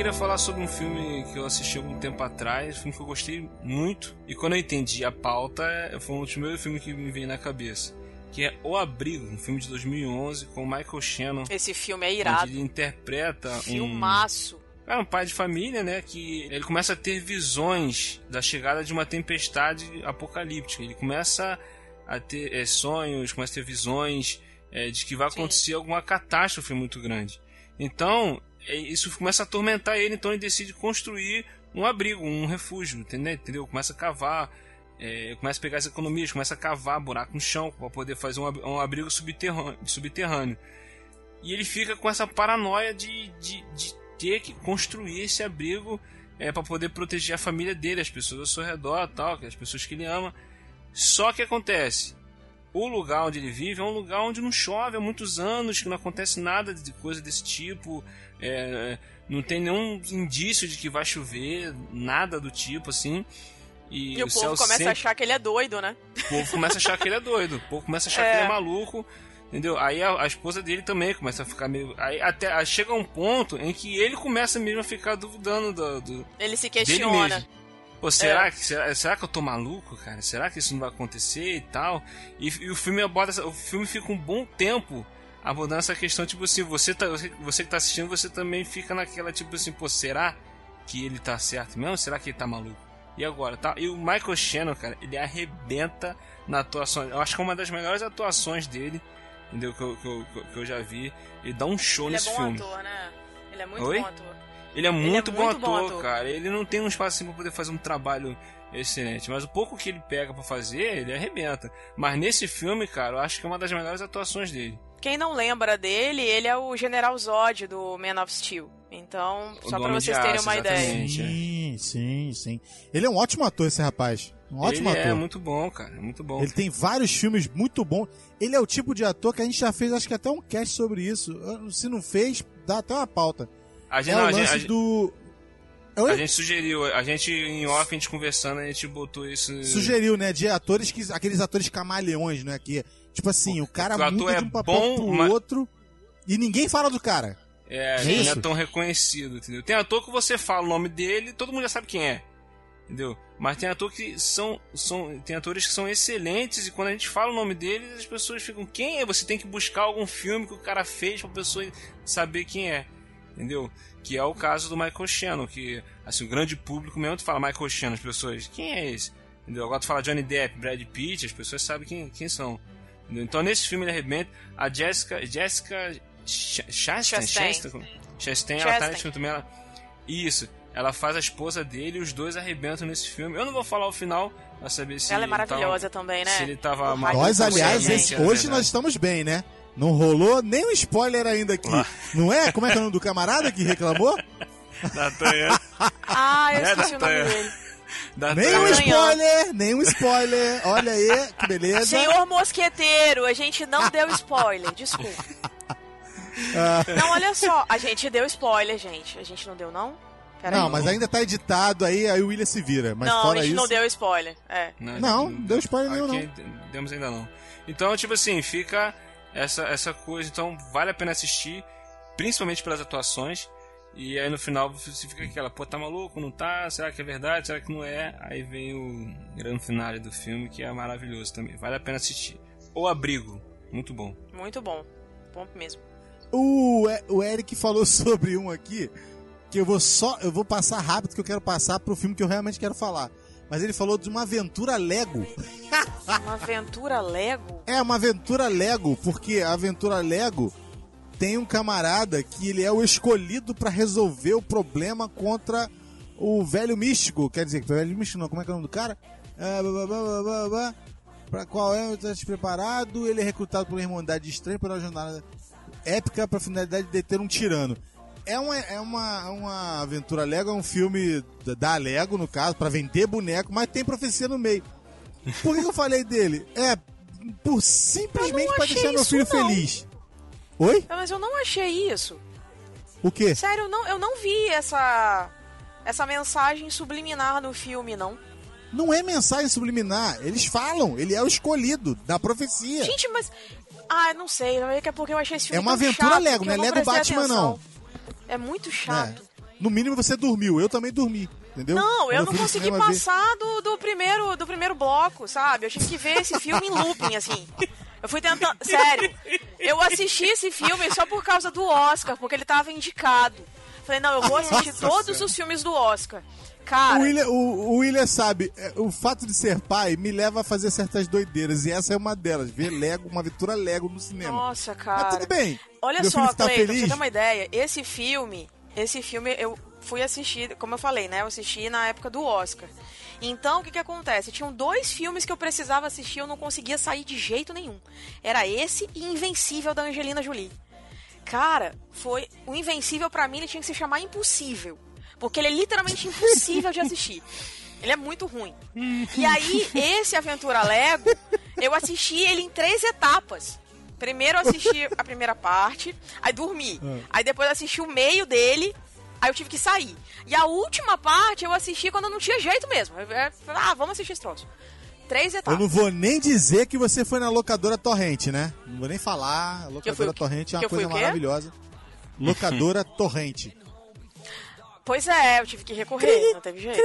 Queria falar sobre um filme que eu assisti algum tempo atrás, um filme que eu gostei muito. E quando eu entendi a pauta, foi um dos primeiros filmes que me veio na cabeça. que é O Abrigo, um filme de 2011 com Michael Shannon, Esse filme é irado. ele interpreta um Filmaço. é um pai de família, né? Que ele começa a ter visões da chegada de uma tempestade apocalíptica. Ele começa a ter é, sonhos, começa a ter visões é, de que vai Sim. acontecer alguma catástrofe muito grande. Então, é, isso começa a atormentar ele, então ele decide construir um abrigo, um refúgio, entendeu? Começa a cavar, é, começa a pegar as economias, começa a cavar buraco no chão para poder fazer um, ab- abrigo subterrâneo. E ele fica com essa paranoia de, de, de ter que construir esse abrigo é, para poder proteger a família dele, as pessoas ao seu redor, tal, as pessoas que ele ama. Só que acontece, o lugar onde ele vive é um lugar onde não chove há muitos anos, que não acontece nada de coisa desse tipo, é, não tem nenhum indício de que vai chover, nada do tipo assim. E, E o céu povo começa sempre- a achar que ele é doido, né? o povo começa a achar que ele é doido. O povo começa a achar É. que ele é maluco. Entendeu? Aí a, a esposa dele também começa a ficar meio. Aí até aí chega um ponto em que ele começa mesmo a ficar duvidando do, do- Ele se questiona. Pô, será, É. que, será, será que eu tô maluco, cara? Será que isso não vai acontecer e tal? E, e o filme aborda. O filme fica um bom tempo abordando essa questão, tipo assim, você, tá, você, que tá assistindo, você também fica naquela, tipo assim, pô, será que ele tá certo mesmo? Será que ele tá maluco? E agora, tá? E o Michael Shannon, cara, ele arrebenta na atuação. Eu acho que é uma das melhores atuações dele, entendeu? Que eu, que eu, que eu já vi. Ele dá um show Ele é nesse bom filme. ator, né? Ele é muito Oi? bom ator. Ele é muito, bom, muito bom ator, ator. cara. Ele não tem um espaço assim pra poder fazer um trabalho excelente. Mas o pouco que ele pega pra fazer, ele arrebenta. Mas nesse filme, cara, eu acho que é uma das melhores atuações dele. Quem não lembra dele, ele é o General Zod do Man of Steel. Então, O só de vocês terem Aço, uma ideia. exatamente. Sim, sim, sim. Ele é um ótimo ator, esse rapaz. Um ótimo ele ator. é muito bom, cara. é Muito bom. Ele tem vários filmes muito bons. Ele é o tipo de ator que a gente já fez, acho que até um cast sobre isso. Se não fez, dá até uma pauta. A gente, É não, o lance a gente- do. Oi? a gente sugeriu, a gente em off, a gente conversando, a gente botou isso. Sugeriu, né? De atores que. Aqueles atores camaleões, né? Que, tipo assim, o cara o muda é de um papel bom, pro mas- outro e ninguém fala do cara. É, É ele não é tão reconhecido, entendeu? Tem ator que você fala o nome dele, todo mundo já sabe quem é. Entendeu? Mas tem ator que são, são. Tem atores que são excelentes e quando a gente fala o nome deles, as pessoas ficam, quem é? Você tem que buscar algum filme que o cara fez pra pessoa saber quem é. Entendeu? Que é o caso do Michael Shannon, que assim, o grande público mesmo tu fala Michael Shannon, as pessoas, quem é esse? Entendeu? Agora tu fala Johnny Depp, Brad Pitt, as pessoas sabem quem, quem são. Então nesse filme ele arrebenta. A Jessica. Jessica. Ch- Chastain? Chastain. Chastain, ela tá nesse filme também. Ela... Isso. Ela faz a esposa dele e os dois arrebentam nesse filme. Eu não vou falar o final pra saber se. Ela é ele maravilhosa tava- também, né? Se ele tava O. Michael Nós, aliás, esse- é hoje nós estamos bem, né? Não rolou nem um spoiler ainda aqui. Não é? Como é que é o nome do camarada que reclamou? Datanha. Ah, eu Né, esqueci o nome dele. Nem um Datanha. spoiler, nem um spoiler. Olha aí, que beleza. Senhor Mosqueteiro, a gente não deu spoiler, desculpa. [LAUGHS] Não, olha só, a gente deu spoiler, gente. A gente não deu, não? Pera Não, aí. mas ainda tá editado aí, aí o William se vira. Mas não, fora a gente isso. não deu spoiler. É. Não, deu spoiler nenhum, Aqui demos ainda não. Então, tipo assim, fica essa, essa coisa. Então, vale a pena assistir, principalmente pelas atuações. E aí no final você fica aquela, pô, tá maluco? Não tá? Será que é verdade? Será que não é? Aí vem o grande finale do filme, que é maravilhoso também. Vale a pena assistir. O Abrigo, muito bom. Muito bom. Bom mesmo. O, o Eric falou [LAUGHS] sobre um aqui que eu vou só eu vou passar rápido que eu quero passar pro filme que eu realmente quero falar. Mas ele falou de uma aventura Lego. Uma aventura Lego? [LAUGHS] É uma aventura Lego, porque a aventura Lego tem um camarada que ele é o escolhido pra resolver o problema contra o velho místico. Quer dizer, velho místico não, como é que é o nome do cara? Ah, blá, blá, blá. Pra qual é o teste preparado? Ele é recrutado por uma irmandade estranha para uma jornada épica para a finalidade de deter um tirano. É uma, é uma, é uma aventura Lego, é um filme da- Lego, no caso, para vender boneco, mas tem profecia no meio. Por que eu falei dele? É por simplesmente para deixar meu filho não. feliz. Oi? Mas eu não achei isso. O quê? Sério, eu não, eu não vi essa, essa mensagem subliminar no filme, não. Não é mensagem subliminar. Eles falam, ele é o escolhido da profecia. Gente, mas. Ah, não sei. Daqui a pouco eu achei esse filme É uma aventura chato Lego, não é eu Lego Batman, atenção. não. É muito É. chato. No mínimo você dormiu, eu também dormi, entendeu? Não, Quando eu não consegui passar do, do, primeiro, do primeiro bloco, sabe? Eu tive que ver esse filme em looping, assim. [LAUGHS] Eu fui tentando. Sério. Eu assisti esse filme só por causa do Oscar, porque ele tava indicado. Falei, não, eu vou assistir todos os filmes do Oscar. Cara, O William, o, o William sabe, é, o fato de ser pai me leva a fazer certas doideiras, e essa é uma delas, ver Lego, uma aventura Lego no cinema. nossa, Mas cara. tudo bem. Olha Meu só, tá Cleiton, pra você ter uma ideia, esse filme, esse filme eu fui assistir, como eu falei, né? Eu assisti na época do Oscar. Então, o que que acontece? Tinham dois filmes que eu precisava assistir, eu não conseguia sair de jeito nenhum. Era esse e Invencível da Angelina Jolie. Cara, foi o Invencível pra mim ele tinha que se chamar Impossível, porque ele é literalmente [LAUGHS] impossível de assistir. Ele é muito ruim. E aí, esse Aventura Lego, eu assisti ele em três etapas. Primeiro eu assisti a primeira parte, aí dormi. Aí depois eu assisti o meio dele, aí eu tive que sair. E a última parte eu assisti quando não tinha jeito mesmo. Eu, eu, ah, vamos assistir esse troço. Três Eu etapas. não vou nem dizer que você foi na locadora Torrente, né? Não vou nem falar. A eu locadora? Torrente é uma eu coisa maravilhosa. Locadora Torrente. Pois é, eu tive que recorrer, não teve jeito.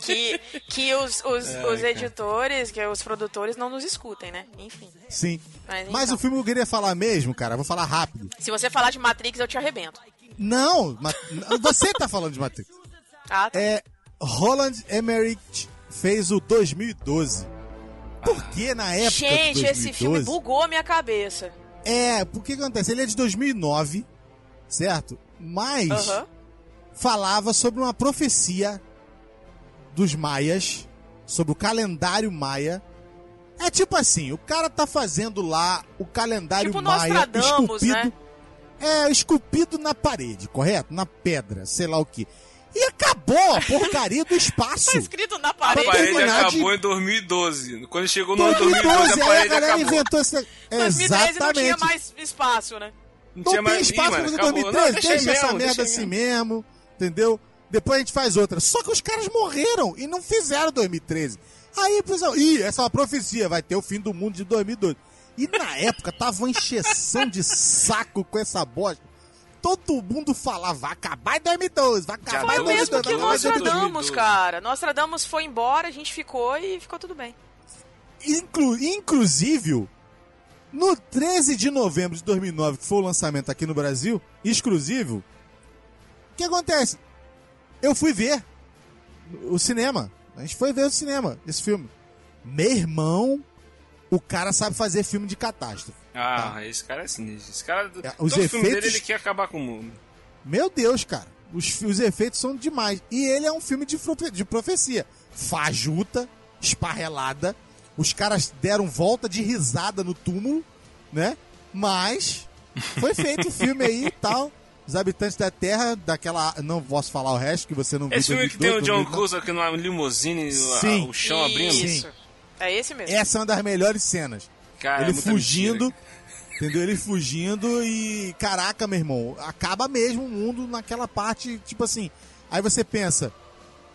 Que, que os, os, os editores, que os produtores não nos escutem, né? Enfim. Sim. Mas Mas então. o filme que eu queria falar mesmo, cara, vou falar rápido. Se você falar de Matrix, eu te arrebento. Não, você tá falando de Matrix. [LAUGHS] Ah, tá. É, Roland Emmerich fez o 2012. Por que na época Gente, 2012? esse filme bugou a minha cabeça. É, porque que acontece? Ele é de 2009, certo? Mas Aham. falava sobre uma profecia dos maias, sobre o calendário maia. É tipo assim, o cara tá fazendo lá o calendário Tipo maia Nostradamus, esculpido, né? é esculpido na parede, correto? Na pedra, sei lá o que. E acabou a porcaria do espaço. Tá escrito na A parede. Pra parede acabou de- em 2012. Quando chegou no ano 2012, 2012, a aí a parede galera acabou. inventou esse... 2013 não tinha Exatamente. mais espaço, né? Não Não tinha tem mais espaço Ih, pra fazer acabou. 2013, Não, deixa, deixa essa mesmo, merda deixa assim mesmo. mesmo, entendeu? Depois a gente faz outra. Só que os caras morreram e não fizeram 2013. Aí, pessoal, ih, essa é uma profecia, vai ter o fim do mundo de 2012. E na [LAUGHS] época tava uma encheção de saco com essa bosta. Todo mundo falava, vai acabar em 2012, vai acabar em tô Foi o mesmo 2012. que Nostradamus, 2012. cara. Nostradamus foi embora, a gente ficou e ficou tudo bem. Inclu inclusive, no 13 de novembro de 2009, que foi o lançamento aqui no Brasil, exclusivo, o que acontece? Eu fui ver o cinema. A gente foi ver o cinema, esse filme. Meu irmão, o cara sabe fazer filme de catástrofe. Ah, esse cara é sinistro. Esse cara, É, os filme efeitos- dele ele quer acabar com o mundo. Meu Deus, cara. Os, os efeitos são demais. E ele é um filme de, de profecia. Fajuta, esparrelada. Os caras deram volta de risada no túmulo, né? Mas foi feito o filme aí e tal. Os habitantes da Terra, daquela. Não posso falar o resto, que você não viu. Esse filme que tem o 2012, John 2009. Cruise aqui numa limusine, a- Sim. o chão abrindo. Isso. É esse mesmo. Essa é uma das melhores cenas. Cara, é ele muita fugindo, mentira. entendeu? Ele fugindo e. Caraca, meu irmão, acaba mesmo o mundo naquela parte, tipo assim. Aí você pensa,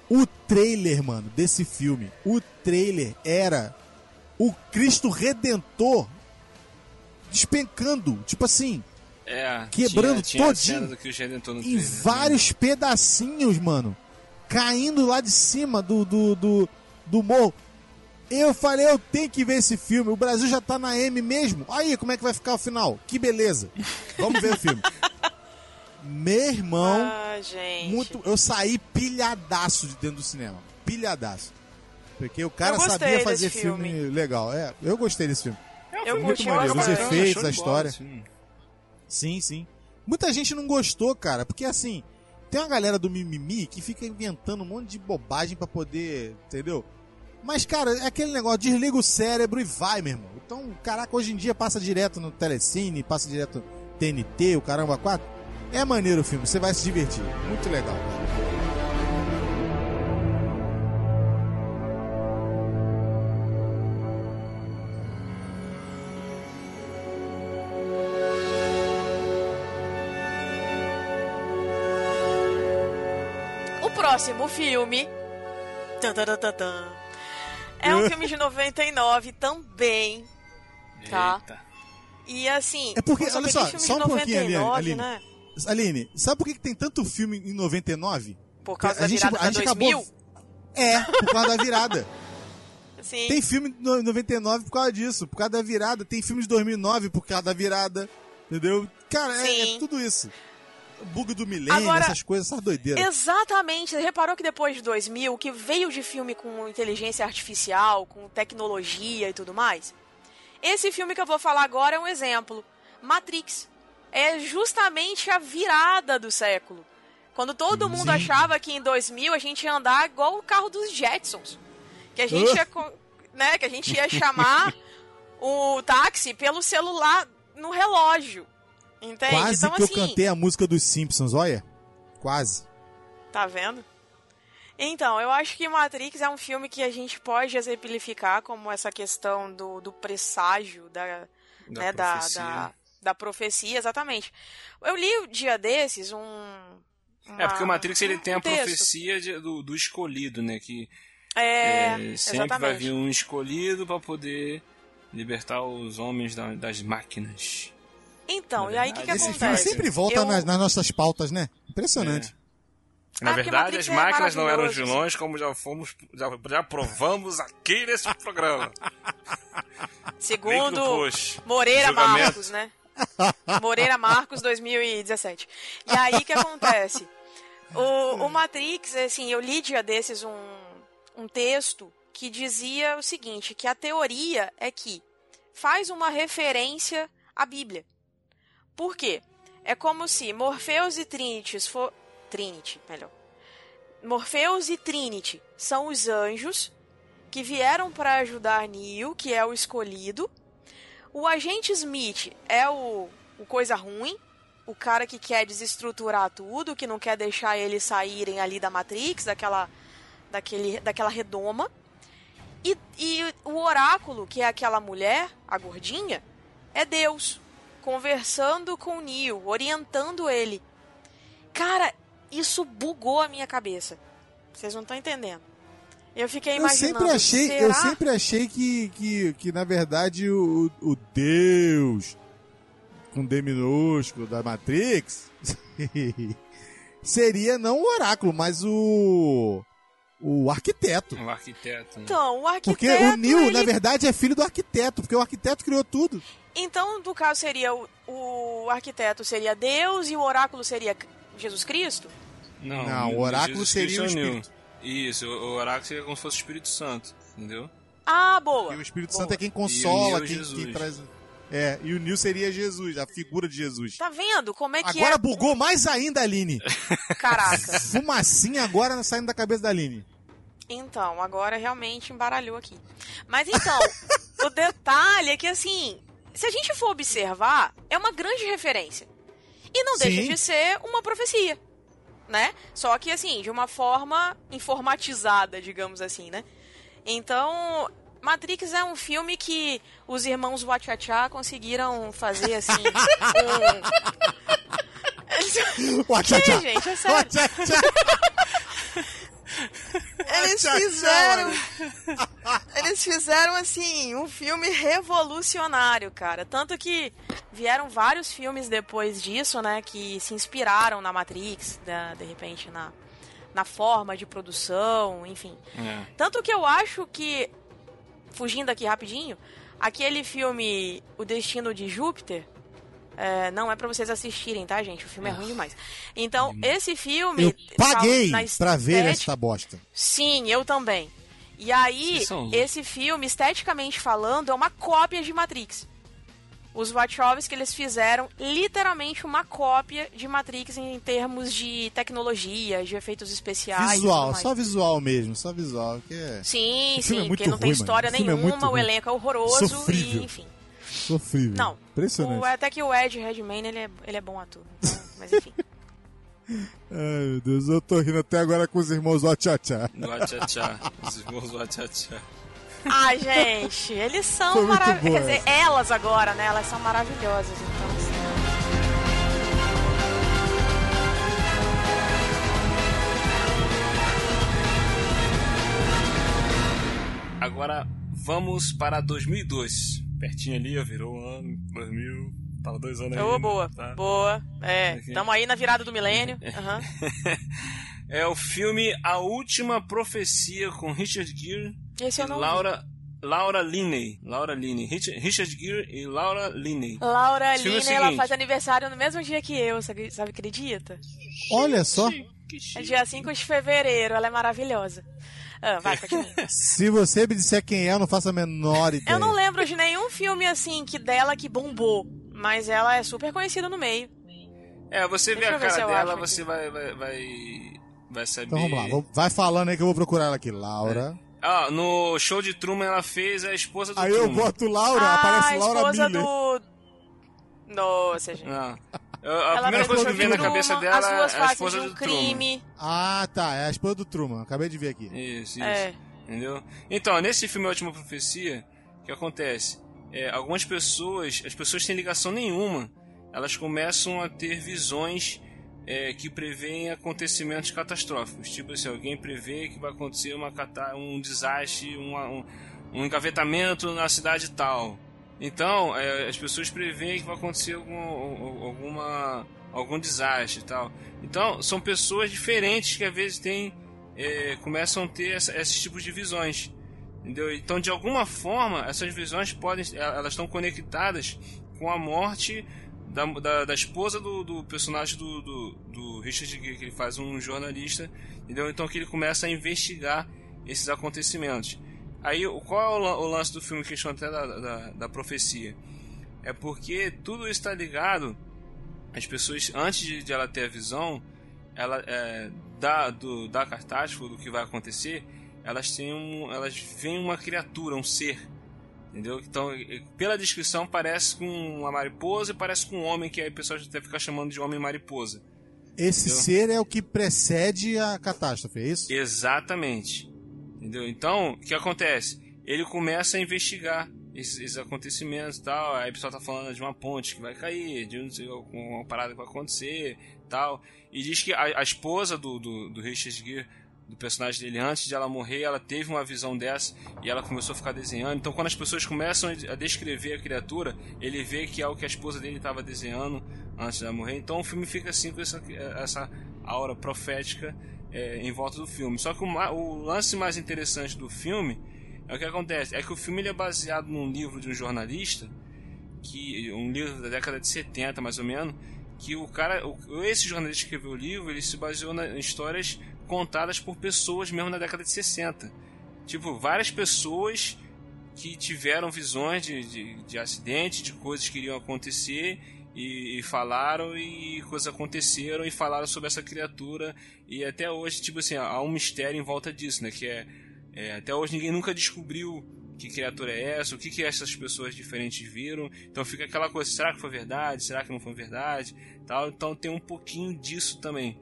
o trailer, mano, desse filme, o trailer era o Cristo Redentor despencando, tipo assim, É, quebrando tinha, tinha todinho em trailer, né? vários pedacinhos, mano. Caindo lá de cima do, do, do, do morro. Eu falei, eu tenho que ver esse filme. O Brasil já tá na M mesmo. Aí, como é que vai ficar o final? Que beleza. Vamos ver o filme. [LAUGHS] Meu irmão, Ah, gente. muito, eu saí pilhadaço de dentro do cinema. Pilhadaço. Porque o cara sabia fazer filme. filme. legal. É, eu gostei desse filme. É um Eu filme muito maneiro. Os efeitos, a bola, história. assim. Sim, sim. Muita gente não gostou, cara, porque assim, tem uma galera do mimimi que fica inventando um monte de bobagem pra poder, entendeu? Mas, cara, é aquele negócio, desliga o cérebro e vai, meu irmão. Então, caraca, hoje em dia passa direto no Telecine, passa direto no TNT, o caramba 4. É maneiro o filme, você vai se divertir. Muito legal. O próximo filme. Tan, tan, tan, tan, tan, é um [LAUGHS] filme de 99 também. Tá. Eita. E assim. É porque, olha só, só um pouquinho, Aline, 99, Aline. né? Aline, sabe por que, tem tanto filme em 99? Por causa A da gente- virada a gente 2000. acabou- É, por causa da virada. [LAUGHS] Sim. Tem filme de no- 99 por causa disso, por causa da virada. Tem filme de 2009 por causa da virada. Entendeu? Cara, é, é tudo isso. O bug do milênio, Agora- essas coisas, essas doideiras. Exatamente. Você reparou que depois de 2000, o que veio de filme com inteligência artificial, com tecnologia e tudo mais? Esse filme que eu vou falar agora é um exemplo. Matrix. É justamente a virada do século. Quando todo mundo Sim. achava que em 2000 a gente ia andar igual o carro dos Jetsons. Que a gente Uh. ia, né, que a gente ia chamar [LAUGHS] o táxi pelo celular no relógio. Entende? Quase então, que assim, eu cantei a música dos Simpsons, olha. Quase. Tá vendo? Então, eu acho que Matrix é um filme que a gente pode exemplificar como essa questão do, do presságio, da, Da né, da, profecia. da, da profecia, exatamente. Eu li o dia desses um. É, porque o uma- Matrix ele tem a um texto. profecia de- do, do escolhido, né? Que É, é, sempre vai exatamente. vir um escolhido para poder libertar os homens da- das máquinas. Então, Na e aí o que, que verdade, Esse Esse filme acontece? sempre volta Eu- nas, nas nossas pautas, né? Impressionante. Na Ah, porque verdade, Matrix as é máquinas não eram vilões, como já fomos, já, já provamos aqui nesse [LAUGHS] programa. Segundo post. Moreira. Marcos, né? Moreira Marcos 2017. E aí o que acontece? [LAUGHS] O, o Matrix, assim, eu li dia desses um, um texto que dizia o seguinte, que a teoria é que faz uma referência à Bíblia. Por quê? É como se Morpheus e Trinity for... Trinity, melhor. Morpheus e Trinity são os anjos que vieram para ajudar Neo, que é o escolhido. O agente Smith é o, o coisa ruim, o cara que quer desestruturar tudo, que não quer deixar eles saírem ali da Matrix, daquela, daquele, daquela redoma. E, e o oráculo, que é aquela mulher, a gordinha, é Deus, conversando com o Neo, orientando ele. Cara, isso bugou a minha cabeça. Vocês não estão entendendo. Eu fiquei Eu imaginando. sempre achei, será? eu sempre achei que, que, que na verdade o, o Deus com D minúsculo da Matrix [LAUGHS] seria não o oráculo, mas o o arquiteto. Um arquiteto. né? Então, o arquiteto. Porque o Neo, ele- na verdade, é filho do arquiteto, porque o arquiteto criou tudo. Então, no caso, seria o, o arquiteto seria Deus e o oráculo seria Jesus Cristo? Não, Não, o oráculo Jesus seria o Cristo é o Espírito. Isso, o oráculo seria como se fosse o Espírito Santo, entendeu? Ah, boa. E o Espírito boa. Santo é quem E consola, é quem, quem traz. É, e o Neo seria Jesus, a figura de Jesus. Tá vendo como é que Agora bugou mais ainda, Aline. é? [LAUGHS] Caraca. Fumacinha agora saindo da cabeça da Aline. Então, agora realmente embaralhou aqui. Mas então, [LAUGHS] o detalhe é que assim, se a gente for observar, é uma grande referência. E não deixa Sim. de ser uma profecia, né? Só que assim, de uma forma informatizada, digamos assim, né? Então, Matrix é um filme que os irmãos Wachachá conseguiram fazer assim, [LAUGHS] um... Wachachá. Gente? É sério. Eles fizeram. [LAUGHS] Eles fizeram, assim, um filme revolucionário, cara. Tanto que vieram vários filmes depois disso, né? Que se inspiraram na Matrix, da- de repente, na, na forma de produção, enfim. É. Tanto que eu acho que, fugindo aqui rapidinho, aquele filme O Destino de Júpiter. É, não é pra vocês assistirem, tá, gente? O filme é ruim demais. Então, esse filme. Eu paguei pra ver esta bosta. Sim, eu também. E aí, esse filme, esteticamente falando, é uma cópia de Matrix. Os Wachowski, eles fizeram literalmente uma cópia de Matrix em termos de tecnologia, de efeitos especiais. Visual, só visual mesmo, só visual. Que é Sim, O filme é sim, muito porque não tem mano. história O é nenhuma, o ruim. elenco é horroroso Sofrível. e enfim. Sofrível. Não, Impressionante. o- até que o Ed Redmayne, ele é, ele é bom ator. então, mas enfim. [LAUGHS] Ai, meu Deus, eu tô rindo até agora com os irmãos Wachachá. Wachachá. Os irmãos Wachachá. Ai, gente, eles são maravilhosos. Quer dizer, elas agora, né? Elas são maravilhosas, então assim. Agora vamos para 2002. Pertinho ali, ó, virou um ano, 2000, tava dois anos aí. Ô, boa, tá? boa. É, tamo aí na virada do milênio. [LAUGHS] aham. É o filme A Última Profecia com Richard Gere Esse eu e não vi. Laura Laura Linney. Laura Linney. Rich- Richard Gere e Laura Linney. Laura é o Lina, ela faz aniversário no mesmo dia que eu, sabe, sabe acredita? Olha só, Que É dia 5 de fevereiro, ela é maravilhosa. Ah, vai, continua. [LAUGHS] se você me disser quem é, eu não faço a menor ideia. Eu não lembro de nenhum filme assim que dela que bombou, mas ela é super conhecida no meio. É, você vê a eu cara eu dela, você vai, vai, vai, vai saber. Então vamos lá, vai falando aí que eu vou procurar ela aqui. Laura. Ah, no show de Truman ela fez a esposa do Aí eu Truman. boto Laura, ah, aparece a Laura esposa Miller. do. Nossa, gente. Ah. Eu- a Ela primeira coisa que vem de na cabeça Truman, dela As duas é a esposa de um do Truman. crime. Ah, tá, é a esposa do Truman. Acabei de ver aqui. Isso, isso. É. Entendeu? Então, nesse filme A Última Profecia, o que acontece? É, algumas pessoas, as pessoas sem ligação nenhuma, elas começam a ter visões é, que preveem acontecimentos catastróficos. Tipo assim, alguém prevê que vai acontecer uma, cata- um desastre, uma- um, um engavetamento na cidade tal. Então, é, as pessoas preveem que vai acontecer algum, alguma, algum desastre e tal. Então, são pessoas diferentes que às vezes têm é, começam a ter essa- esses tipos de visões. Entendeu? Então, de alguma forma, essas visões podem, elas estão conectadas com a morte da, da, da esposa do, do personagem do, do, do Richard que ele faz um jornalista, entendeu? Então que ele começa a investigar esses acontecimentos. Aí, qual é o, lan- o lance do filme, questão até da, da, da profecia? É porque tudo isso está ligado, as pessoas, antes de, de ela ter a visão, ela é, da, do, da catástrofe, do que vai acontecer, elas têm um, elas veem uma criatura, um ser, entendeu? Então, pela descrição parece com uma mariposa e parece com um homem que aí o pessoal até fica chamando de homem mariposa. Esse Entendeu? ser é o que precede a catástrofe, é isso? Exatamente. Entendeu? Então, o que acontece? Ele começa a investigar esses, esses acontecimentos tal. Aí o pessoal tá falando de uma ponte que vai cair, de um, uma parada que vai acontecer tal. E diz que a, a esposa do, do, do Richard Gere, do personagem dele, antes de ela morrer, ela teve uma visão dessa e ela começou a ficar desenhando. Então, quando as pessoas começam a descrever a criatura, ele vê que é o que a esposa dele estava desenhando antes de ela morrer. Então, o filme fica assim com essa, essa aura profética é, em volta do filme. Só que o, o lance mais interessante do filme é o que acontece. É que o filme ele é baseado num livro de um jornalista, que um livro da década de 70, mais ou menos, que o cara, o- esse jornalista que escreveu o livro, ele se baseou na- em histórias contadas por pessoas mesmo na década de 60. Tipo, várias pessoas que tiveram visões de, de, de acidente, de coisas que iriam acontecer e, e falaram e coisas aconteceram e falaram sobre essa criatura e até hoje, tipo assim, há um mistério em volta disso, né? Que é, é, até hoje ninguém nunca descobriu que criatura é essa, o que, que essas pessoas diferentes viram. Então fica aquela coisa, será que foi verdade? Será que não foi verdade? Tal. Então tem um pouquinho disso também.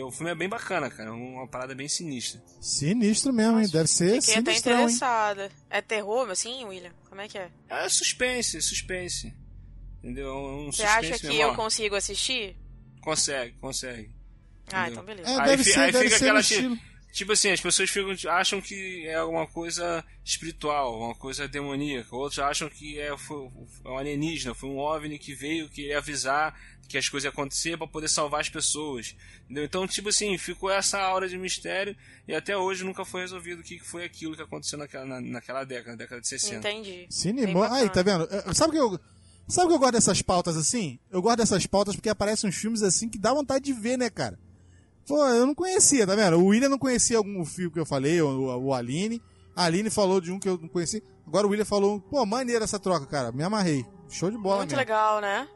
O filme é bem bacana, cara. Uma parada bem sinistra. Sinistro mesmo, hein? Deve ser Fiquei até sinistrão, hein? interessada. É terror, assim, William? Como é que é? É suspense, suspense. Entendeu? É Um Você acha que mesmo, eu consigo assistir? Consegue, consegue. Ah, Entendeu? então beleza. É, Aí ser, aí deve fica aquela no ti- estilo. Tipo assim, as pessoas ficam, acham que é alguma coisa espiritual, uma coisa demoníaca. Outros acham que é, foi, é um alienígena, foi um OVNI que veio querer avisar que as coisas iam acontecer para poder salvar as pessoas. Entendeu? Então, tipo assim, ficou essa aura de mistério e até hoje nunca foi resolvido o que foi aquilo que aconteceu naquela, na- naquela década, na década de 60. Entendi. Cinema. Aí, tá vendo? Eh, Sabe que eu. Sabe que eu gosto dessas pautas assim? Eu gosto dessas pautas porque aparecem uns filmes assim que dá vontade de ver, né, cara? Pô, eu não conhecia, tá vendo? O William não conhecia algum filme que eu falei, o, o Aline. A Aline falou de um que eu não conhecia. Agora o William falou, pô, maneira essa troca, cara. Me amarrei. Show de bola Muito mesmo. legal, né?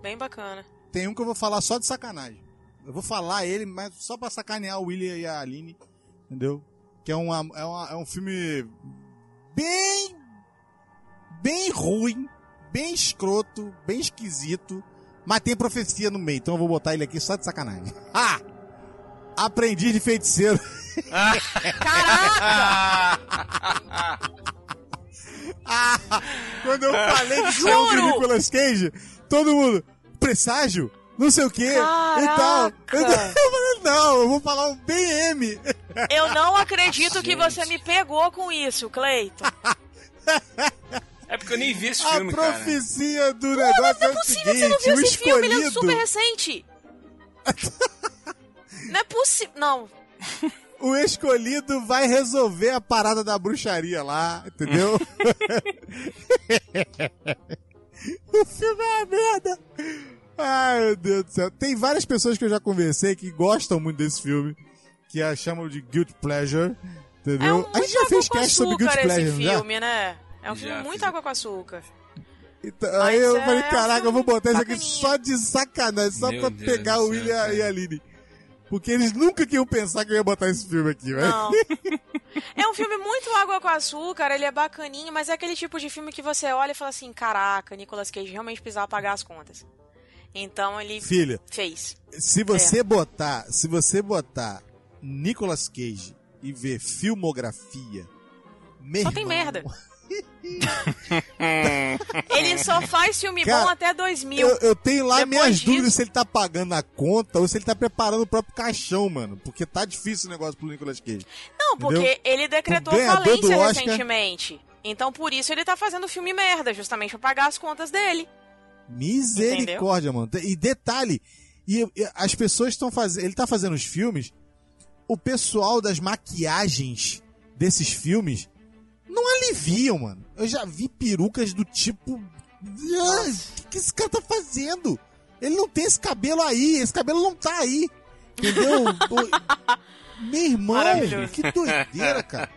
Bem bacana. Tem um que eu vou falar só de sacanagem. Eu vou falar ele, mas só pra sacanear o William e a Aline. Entendeu? Que é, uma, é, uma- é um filme bem. bem ruim, bem escroto, bem esquisito. Mas tem profecia no meio, então eu vou botar ele aqui só de sacanagem. [LAUGHS] Ah! Aprendiz de feiticeiro. Ah, [LAUGHS] quando eu falei que um Juro! Nicolas Cage, todo mundo, presságio, não sei o que, e tal. Eu, Caraca! [LAUGHS] eu falei, não, eu vou falar um BM. Eu não acredito que você me pegou com isso, Cleiton. É porque eu nem vi esse A filme, cara. profecia do negócio Não é é o possível, seguinte, você não viu esse filme, ele é escolhido... super recente. Não é possível. Não. [LAUGHS] o escolhido vai resolver a parada da bruxaria lá, entendeu? [LAUGHS] o filme é uma merda. Ai, meu Deus do céu. Tem várias pessoas que eu já conversei que gostam muito desse filme, que a chamam de Guilt Pleasure, entendeu? É um a gente já fez cast sobre Guilt Pleasure, esse não já? filme, né? É um filme Já, muito fiz. água com açúcar. Então, aí eu é falei, caraca, eu vou botar isso aqui só de sacanagem, só Meu pra Deus pegar o William cara. e a Aline. Porque eles nunca que iam pensar que eu ia botar esse filme aqui, velho. Não. [LAUGHS] é um filme muito água com açúcar, ele é bacaninho, mas é aquele tipo de filme que você olha e fala assim: caraca, Nicolas Cage realmente precisava pagar as contas. Então ele Filha, fez. se você É. botar, se você botar Nicolas Cage e ver filmografia, Só tem irmão, merda. [LAUGHS] [LAUGHS] Ele só faz filme Cara, bom até 2000. Eu, eu tenho lá Depois minhas disso- dúvidas se ele tá pagando a conta ou se ele tá preparando o próprio caixão, mano. Porque tá difícil o negócio pro Nicolas Cage. Não, porque Entendeu? ele decretou falência recentemente. Então por isso ele tá fazendo filme merda, justamente pra pagar as contas dele. Misericórdia, mano. E detalhe, e, e as pessoas estão fazendo. Ele tá fazendo os filmes. O pessoal das maquiagens desses filmes não aliviam, mano. Eu já vi perucas do tipo. Ah, O que, esse cara tá fazendo? Ele não tem esse cabelo aí, esse cabelo não tá aí. Entendeu? [LAUGHS] O- Meu irmão, que doideira, cara.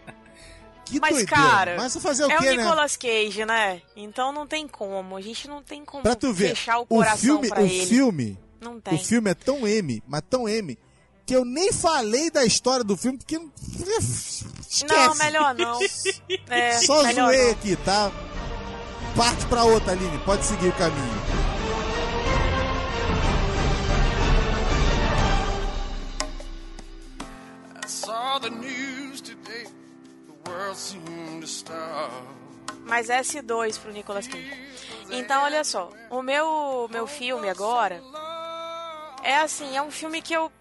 Que Mas, doideira. cara, Mas fazer o é quê, o né? Nicolas Cage, né? Então não tem como. A gente não tem como Pra tu ver, fechar o o coração filme, pra o ele. filme Não O tem. filme é tão M, mas tão M, que eu nem falei da história do filme, porque. não- Esquece. Não, melhor não. [LAUGHS] É, Só melhor zoei não. aqui, tá? Parte pra outra, Aline. Pode seguir o caminho. I saw the news today. The world seemed to stop. Mas S2 pro Nicolas Cage. Então, olha só. O meu, meu filme agora é assim, é um filme que eu.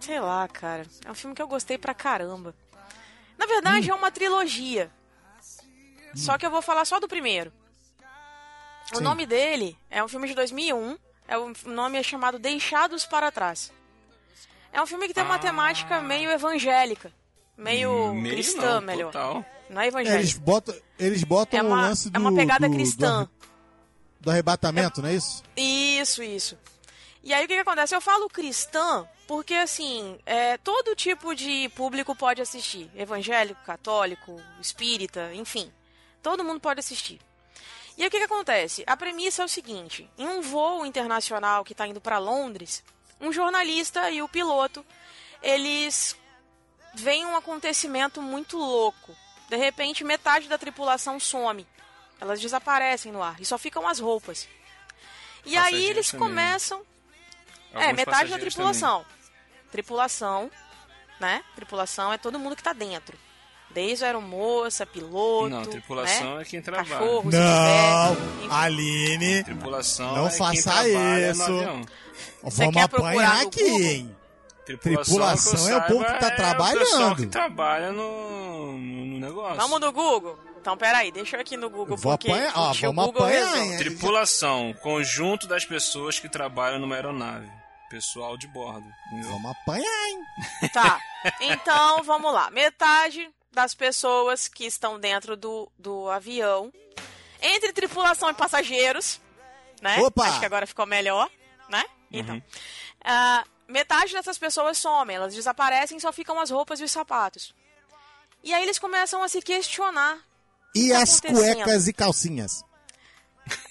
Sei lá, cara. É um filme que eu gostei pra caramba. Na verdade, é uma trilogia. Só que eu vou falar só do primeiro. O Sim. nome dele é um filme de 2001. É o nome é chamado Deixados para Trás. É um filme que tem uma temática meio evangélica. Meio, Meio cristã, não, melhor. Total. Não é É, evangélica. eles botam, eles botam É o uma, lance do. é uma pegada do- cristã. Do, do arrebatamento, não é isso? Isso, isso. E aí o que, que acontece? Eu falo cristã porque, assim, é, todo tipo de público pode assistir. Evangélico, católico, espírita, enfim. Todo mundo pode assistir. E aí o que, que acontece? A premissa é o seguinte: em um voo internacional que está indo para Londres, um jornalista e o piloto, eles veem um acontecimento muito louco. De repente, metade da tripulação some. Elas desaparecem no ar e só ficam as roupas. E aí eles né? É, metade da tripulação. Tripulação, né? Tripulação é todo mundo que tá dentro. Desde a aeromoça, piloto. Não, tripulação né? é quem trabalha. Cachorro, Não, tiver. Aline. Tripulação Não é faça isso. no avião. Você Vamos quer procurar apanhar aqui, Google? hein? Tripulação, Tripulação é o povo que tá É o trabalhando. que trabalha no, no, no negócio. Vamos no Google? Então, peraí, deixa eu aqui no Google. Vou porque, apanhar, o vamos Google apanhar? Tripulação, conjunto das pessoas que trabalham numa aeronave. Pessoal de bordo. entendeu? Vamos apanhar, hein? Tá. Então, vamos lá. Metade das pessoas que estão dentro do, do avião, entre tripulação e passageiros, né? Opa! Acho que agora ficou melhor, né? Então. ah, metade dessas pessoas somem, elas desaparecem e só ficam as roupas e os sapatos. E aí eles começam a se questionar. E tá as cuecas e calcinhas?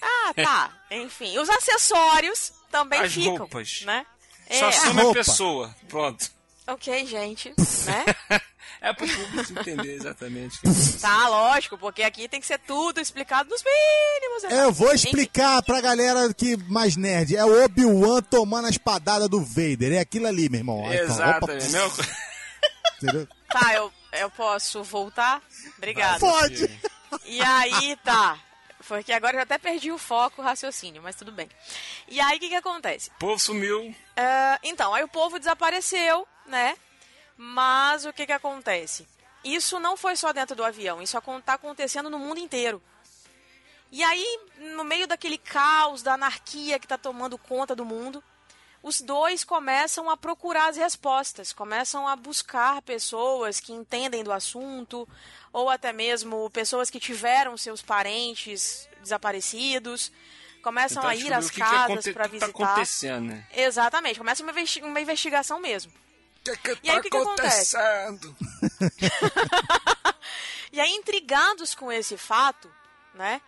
Ah, tá. [LAUGHS] Enfim, os acessórios também As ficam, roupas. né? Só É, some a roupa. pessoa. Pronto. ok, gente, né? [LAUGHS] É pro público entender exatamente. Tá, lógico, porque aqui tem que ser tudo explicado nos mínimos. Eu vou Enfim, explicar pra galera que mais nerd. É o Obi-Wan tomando a espadada do Vader. É aquilo ali, meu irmão. Aí, então, opa, Exatamente. [LAUGHS] Tá, eu, eu posso voltar? Obrigada. Pode. E aí, tá. Porque agora eu até perdi o foco, o raciocínio, mas tudo bem. E aí, o que que acontece? O povo sumiu. Ah, então, aí o povo desapareceu, né? Mas o que que acontece? Isso não foi só dentro do avião, isso acon- tá acontecendo no mundo inteiro. E aí, no meio daquele caos, da anarquia que tá tomando conta do mundo, os dois começam a procurar as respostas, começam a buscar pessoas que entendem do assunto, ou até mesmo pessoas que tiveram seus parentes desaparecidos, começam Tentar a ir às casas para o que tá visitar. acontecendo, né? Exatamente, começa uma, uma investigação mesmo. Que, que E aí, o que que acontece? acontecendo? [LAUGHS] E aí, intrigados com esse fato, né?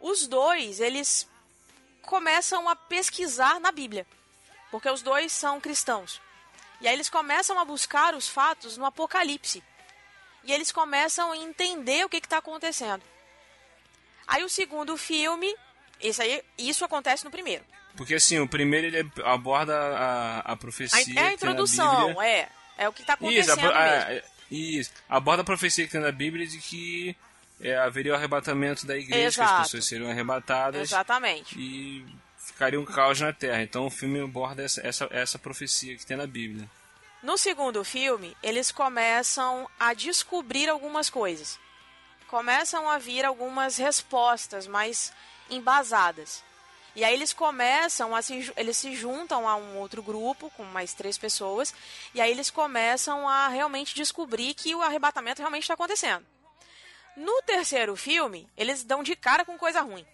Os dois, eles começam a pesquisar na Bíblia. Porque os dois são cristãos. E aí eles começam a buscar os fatos no Apocalipse. E eles começam a entender o que está acontecendo. Aí o segundo filme, esse aí, isso acontece no primeiro. Porque assim, o primeiro ele aborda a, a A, profecia. é que a tem na introdução, Bíblia. é. É o que está Isso, acontecendo mesmo. a- é, isso. Aborda a profecia que tem na Bíblia de que é, haveria o arrebatamento da igreja, que Exato. as pessoas seriam arrebatadas Exatamente. e ficaria um caos na Terra. Então o filme aborda essa, essa, essa profecia que tem na Bíblia. No segundo filme, eles começam a descobrir algumas coisas. Começam a vir algumas respostas mais embasadas. E aí eles começam a se, eles se juntam a um outro grupo com mais três pessoas e aí eles começam a realmente descobrir que o arrebatamento realmente está acontecendo. No terceiro filme, eles dão de cara com coisa ruim,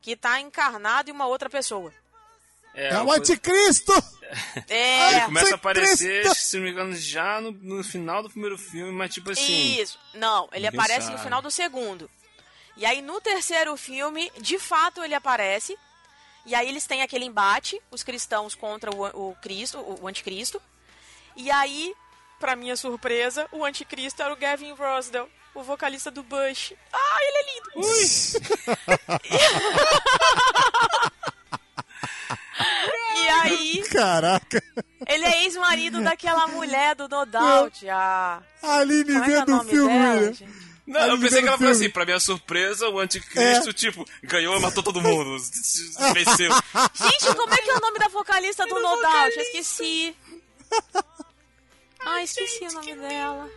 que está encarnado em uma outra pessoa. É uma o anticristo! É, Ele começa a aparecer, Cristo! se não me engano, já no, no final do primeiro filme, mas tipo assim. Isso. Não, ele aparece no sabe. final do segundo. E aí no terceiro filme, de fato ele aparece. E aí eles têm aquele embate, os cristãos contra o, o Cristo, o, o anticristo. E aí, pra minha surpresa, o anticristo era o Gavin Rosdale, o vocalista do Bush. Ah, ele é lindo. [LAUGHS] e aí, Caraca! ele é ex-marido daquela mulher do No Doubt, a... A Aline Como é que é filme, dela, gente? Não, eu pensei que ela filme. assim, pra minha surpresa, o anticristo, É. tipo, ganhou e matou todo mundo. [LAUGHS] Venceu. Gente, como é que é o nome da vocalista do No Doubt? Eu esqueci. Ai, [LAUGHS] esqueci o nome dela.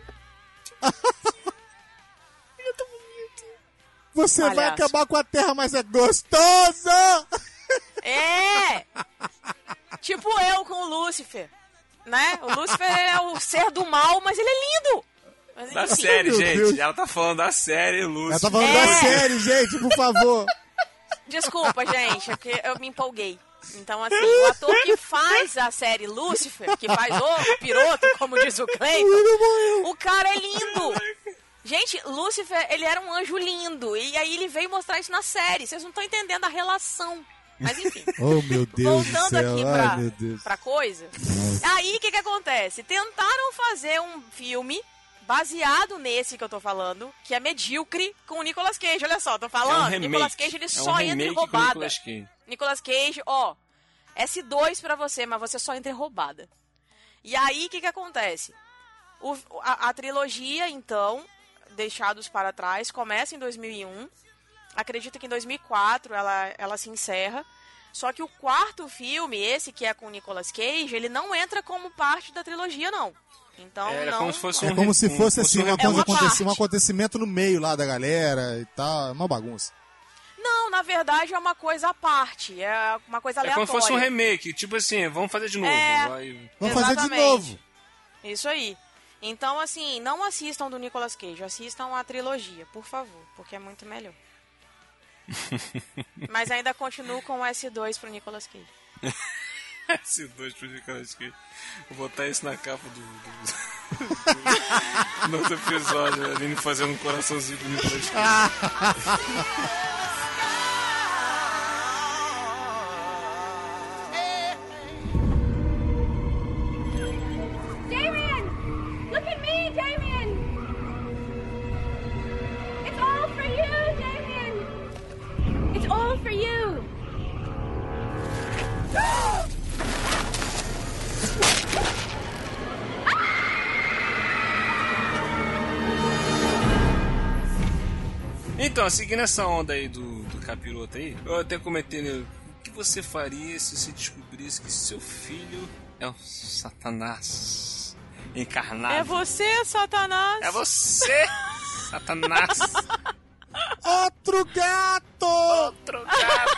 Você vai acabar com a terra, mas é gostoso! É! Tipo eu com o Lúcifer. Né? O Lúcifer é o ser do mal, mas ele é lindo! Mas, Da enfim. série, Meu gente. Deus. Ela tá falando da série, Lúcio. Ela tá falando É. da série, gente, por favor. Desculpa, gente, é porque eu me empolguei. Então, assim, o ator que faz a série Lúcifer, que faz o piroto, como diz o Cleiton, o cara é lindo. Gente, Lúcifer, ele era um anjo lindo. E aí ele veio mostrar isso na série. Vocês não estão entendendo a relação. Mas enfim. [LAUGHS] Oh, meu Deus Voltando do céu. aqui Ai, pra, meu Deus. pra coisa. Aí o que, que acontece? Tentaram fazer um filme baseado nesse que eu tô falando, que é medíocre, com o Nicolas Cage. Olha só, tô É um falando. Nicolas Cage ele é um só entra em roubada. Nicolas Cage. Nicolas Cage, ó, S2 pra você, mas você só entra em roubada. E aí, o que que acontece? O- a, a trilogia, então, Deixados para Trás, começa em 2001. Acredito que em 2004 ela, ela se encerra. Só que o quarto filme, esse que é com o Nicolas Cage, ele não entra como parte da trilogia, não. Então, Era não... como se fosse É um como re- se fosse assim, um É um acontecimento no meio lá da galera e tal. É uma bagunça. Não, na verdade é uma coisa à parte. É uma coisa É aleatória. como se fosse um remake. Tipo assim, vamos fazer de novo. É. Vai- Vamos fazer de novo. Isso aí. Então, assim, não assistam do Nicolas Cage, assistam a trilogia, por favor, porque é muito melhor. [LAUGHS] Mas ainda continuo com o S2 pro Nicolas Cage. Esse dois pro Nicolas Cage. Vou botar isso na capa do. do... [LAUGHS] do outro episódio, a Aline fazendo um coraçãozinho pro Nicolas Cage. [LAUGHS] Então, seguindo essa onda aí do, do capiroto aí, eu até comentei, né, o que você faria se você descobrisse que seu filho é um satanás encarnado? É você, Satanás? É você, satanás. [LAUGHS] Outro gato! Trocado.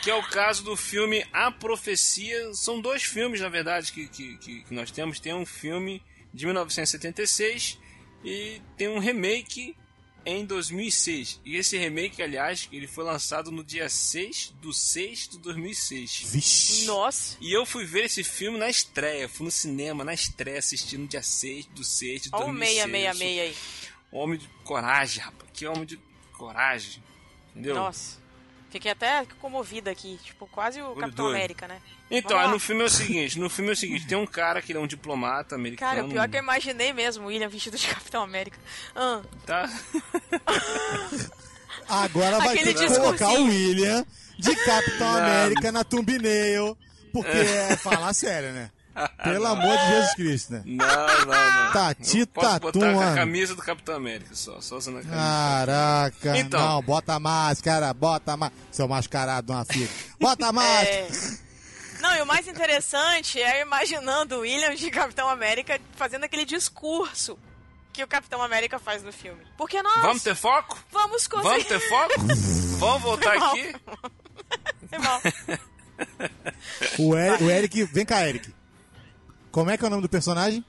que é o caso do filme A Profecia. São dois filmes, na verdade, que, que, que nós temos. Tem um filme de 1976 e tem um remake em 2006. E esse remake, aliás, ele foi lançado no dia 6 do 6 de 2006. Vixe. Nossa. E eu fui ver esse filme na estreia, fui no cinema na estreia, assistindo no dia 6 do 6 de Olha o 2006. 666 aí. Homem de coragem, rapaz. Que homem de coragem. Entendeu? Nossa. Fiquei até comovida aqui. Tipo, quase o Olho Capitão doido. América, né? Então, lá. no filme é o seguinte, no filme é o seguinte, tem um cara que ele é um diplomata americano. Cara, o pior é que eu imaginei mesmo o William vestido de [LAUGHS] Capitão América. Ah, Tá? [LAUGHS] Agora vai Aquele ter que colocar o William de Capitão Não. América na thumbnail. Porque é falar sério, né? Pelo amor de Jesus Cristo, né? Não, não, não. Tati Tatum, botar com a camisa do Capitão América, só, só usando a camisa. Caraca, Então. não, bota a máscara, bota a máscara. Seu mascarado de uma filha. Bota a [LAUGHS] máscara. é. Não, e o mais interessante é imaginando o William de Capitão América fazendo aquele discurso que o Capitão América faz no filme. Porque nós Vamos ter foco? vamos conseguir. Vamos ter foco? [LAUGHS] Vamos voltar Foi mal. aqui? Foi mal. O, Eric, o Eric, vem cá, Eric. Como é que é o nome do personagem?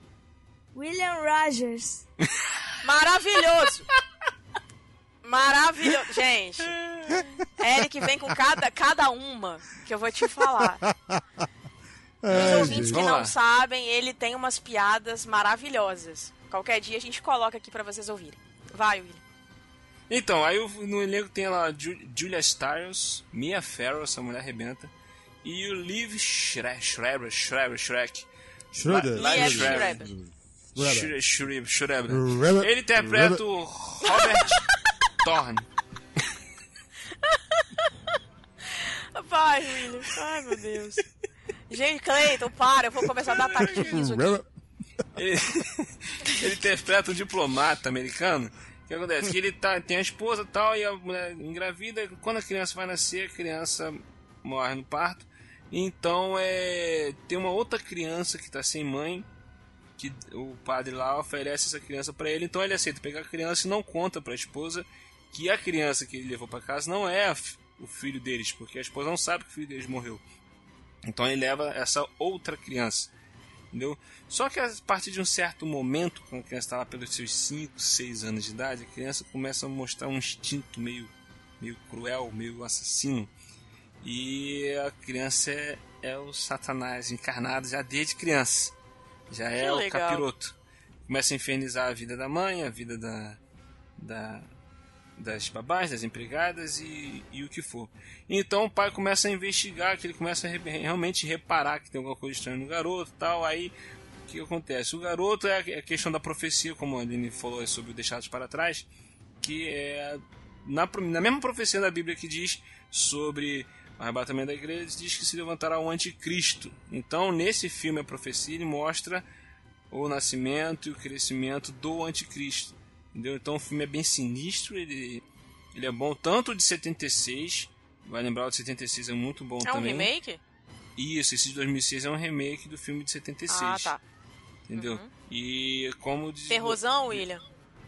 William Rogers. [LAUGHS] Maravilhoso! Maravilhoso. Gente, Eric vem com cada, cada uma que eu vou te falar. [LAUGHS] Os ouvintes gente. que não sabem, ele tem umas piadas maravilhosas. Qualquer dia a gente coloca aqui pra vocês ouvirem. Vai, William. Então, aí no elenco tem lá Ju- Julia Stiles, Mia Farrow, essa mulher arrebenta, e o Liv Schre- Schreiber, Schreiber, Shrek. Schroeder. Lá- lá Liv em Schreiber. Schreiber. Schre- Schre- Schreiber. Schreiber. Ele interpreta o Robert Thorne. [LAUGHS] Vai, William. Ai, meu Deus. Gente, Cleiton, para, eu vou começar a dar ataque de riso aqui. Ele, [LAUGHS] ele interpreta um diplomata americano. O que acontece? Que ele tá, tem a esposa e tal, e a mulher engravida. Quando a criança vai nascer, a criança morre no parto. Então é, tem uma outra criança que está sem mãe. Que o padre lá oferece essa criança para ele. Então ele aceita pegar a criança e não conta para a esposa que a criança que ele levou para casa não é o filho deles, porque a esposa não sabe que o filho deles morreu. Então ele leva essa outra criança. Entendeu? Só que a partir de um certo momento, quando a criança está lá pelos seus 5, 6 anos de idade, a criança começa a mostrar um instinto meio, meio cruel, meio assassino. E a criança é, é o Satanás encarnado já desde criança. Já é Que o legal. capiroto. Começa a infernizar a vida da mãe, a vida da, da, das babás, das empregadas e, e o que for. Então o pai começa a investigar, que ele começa a re- realmente reparar que tem alguma coisa estranha no garoto tal. Aí o que acontece? O garoto é a a questão da profecia, como a Aline falou sobre o Deixados para Trás, que é na, na mesma profecia da Bíblia que diz sobre o arrebatamento da igreja, diz que se levantará o anticristo. Então nesse filme, a profecia, ele mostra o nascimento e o crescimento do anticristo. Entendeu? Então o filme é bem sinistro, ele, ele é bom tanto o de 76, vai lembrar o de 76 é muito bom É um também. remake? Isso, esse de 2006 é um remake do filme de 76. Ah, tá. Entendeu? Uhum. E como o de, Terrosão, William?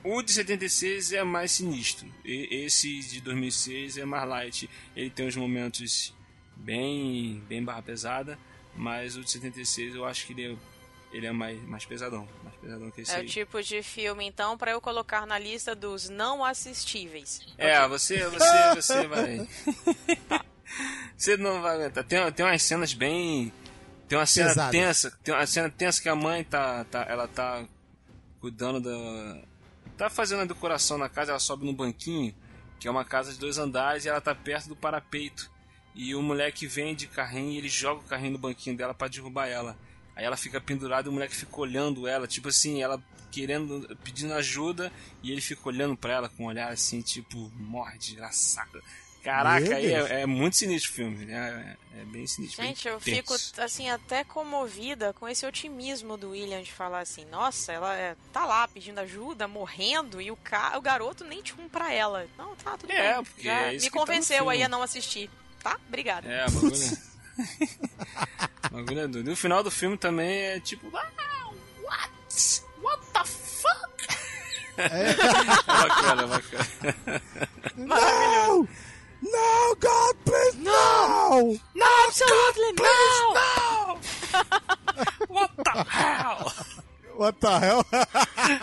O de 76 é mais sinistro. E, esse de 2006 é mais light. Ele tem uns momentos bem bem barra pesada, mas o de 76 eu acho que ele é, ele é mais, mais pesadão. Mais pesadão que esse É aí. o tipo de filme, então, pra eu colocar na lista dos não assistíveis. É, você, você, você [LAUGHS] vai. você não vai aguentar. Tem, tem umas cenas bem. Tem uma cena Pesadas. tensa. Tem uma cena tensa que a mãe tá. tá ela tá cuidando da. Tá fazendo a decoração na casa, ela sobe no banquinho, que é uma casa de dois andares, e ela tá perto do parapeito. E o moleque vem de carrinho e ele joga o carrinho no banquinho dela pra derrubar ela. Aí ela fica pendurada e o moleque fica olhando ela, tipo assim, ela querendo, pedindo ajuda, e ele fica olhando pra ela com um olhar assim, tipo, morre, desgraçada. Caraca, aí é, é muito sinistro o filme, né? É, é bem sinistro. Gente, bem eu fico, assim, até comovida com esse otimismo do William de falar assim, nossa, ela é- tá lá pedindo ajuda, morrendo, e o, ca... o garoto nem tinha um pra ela. Não, tá, tudo É, bem. porque Já é me que tá convenceu aí filme. a não assistir. Tá? Obrigada. É, o bagulho. [LAUGHS] o bagulho é doido. E o final do filme também é tipo. Ah, what? What the fuck? É, [LAUGHS] bacana, é bacana. Não! Não, God, please, não! Não! Absolutely não! Não! What the hell? What the hell?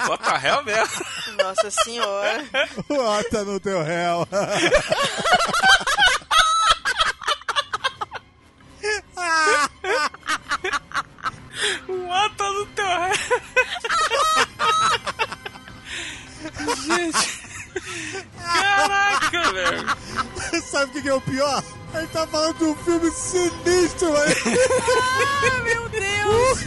What the hell mesmo? Nossa senhora. Bota no teu réu. What no teu [LAUGHS] Gente. Caraca, velho. [LAUGHS] Sabe o que é o pior? Ele tá falando de um filme sinistro, mas... Ah, meu Deus!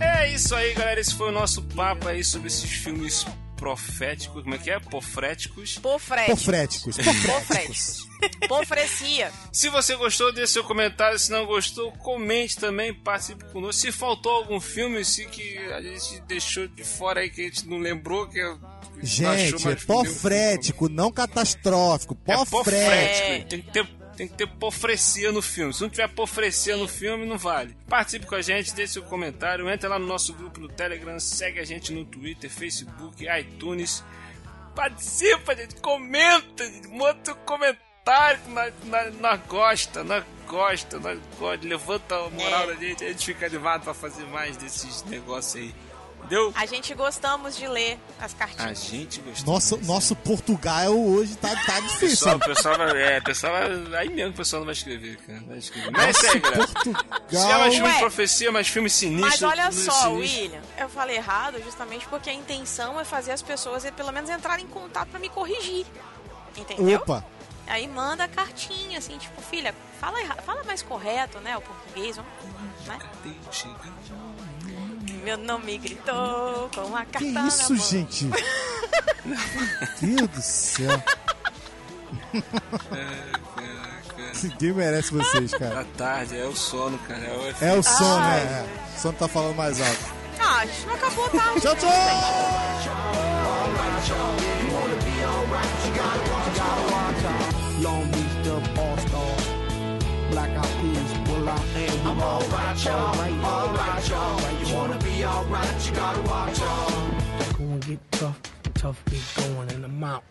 É isso aí, galera. Esse foi o nosso papo aí sobre esses filmes proféticos. Como é que é? Pofréticos. Pofréticos. Pofréticos. Pofréticos. Pofrecia. Se você gostou, deixe seu comentário. Se não gostou, comente também, participe conosco. Se faltou algum filme, se que a gente deixou de fora aí, que a gente não lembrou, que a gente é pofrético, não catastrófico. É Pofrético. pofrético. Tem que ter, tem que ter pofrecia no filme. Se não tiver pofrecia no filme, não vale. Participe com a gente, deixe seu comentário. Entra lá no nosso grupo no Telegram. Segue a gente no Twitter, Facebook, iTunes. Participa, gente. Comenta, gente. Manda um comentário que nós, nós, nós gosta, nós gosta, nós gosta. Levanta a moral da gente. A gente fica animado pra fazer mais desses negócios aí. Entendeu? A gente gostamos de ler as A cartinhas. gente gostou. Nosso, nosso Portugal hoje tá, tá difícil. Pessoal, o pessoal vai. É, o pessoal vai. Aí mesmo o pessoal não vai escrever, cara. Vai escrever. Mas é isso aí, galera. Se é mais Portugal. filme Ué. de profecia, mais filme sinistro. Mas olha só, sinistro. William, eu falei errado justamente porque a intenção é fazer as pessoas eh, pelo menos entrarem em contato pra me corrigir. Entendeu? Opa. Aí manda a cartinha, assim, tipo, filha, fala, fala mais correto, né? O português, vamos, né? Meu nome gritou com a carta Que isso, gente? Meu Deus do céu. Ninguém merece vocês, cara. Da tarde, é o sono, cara. É o É o som, Ai, né? É. O som tá falando mais alto. Ah, não acabou tarde. Tchau, tchau! Long Beach Dub All Star. Black I'm alright, y'all. Alright, y'all. You wanna be alright, you gotta watch y'all. Gonna get tough, tough get going, and I'm out.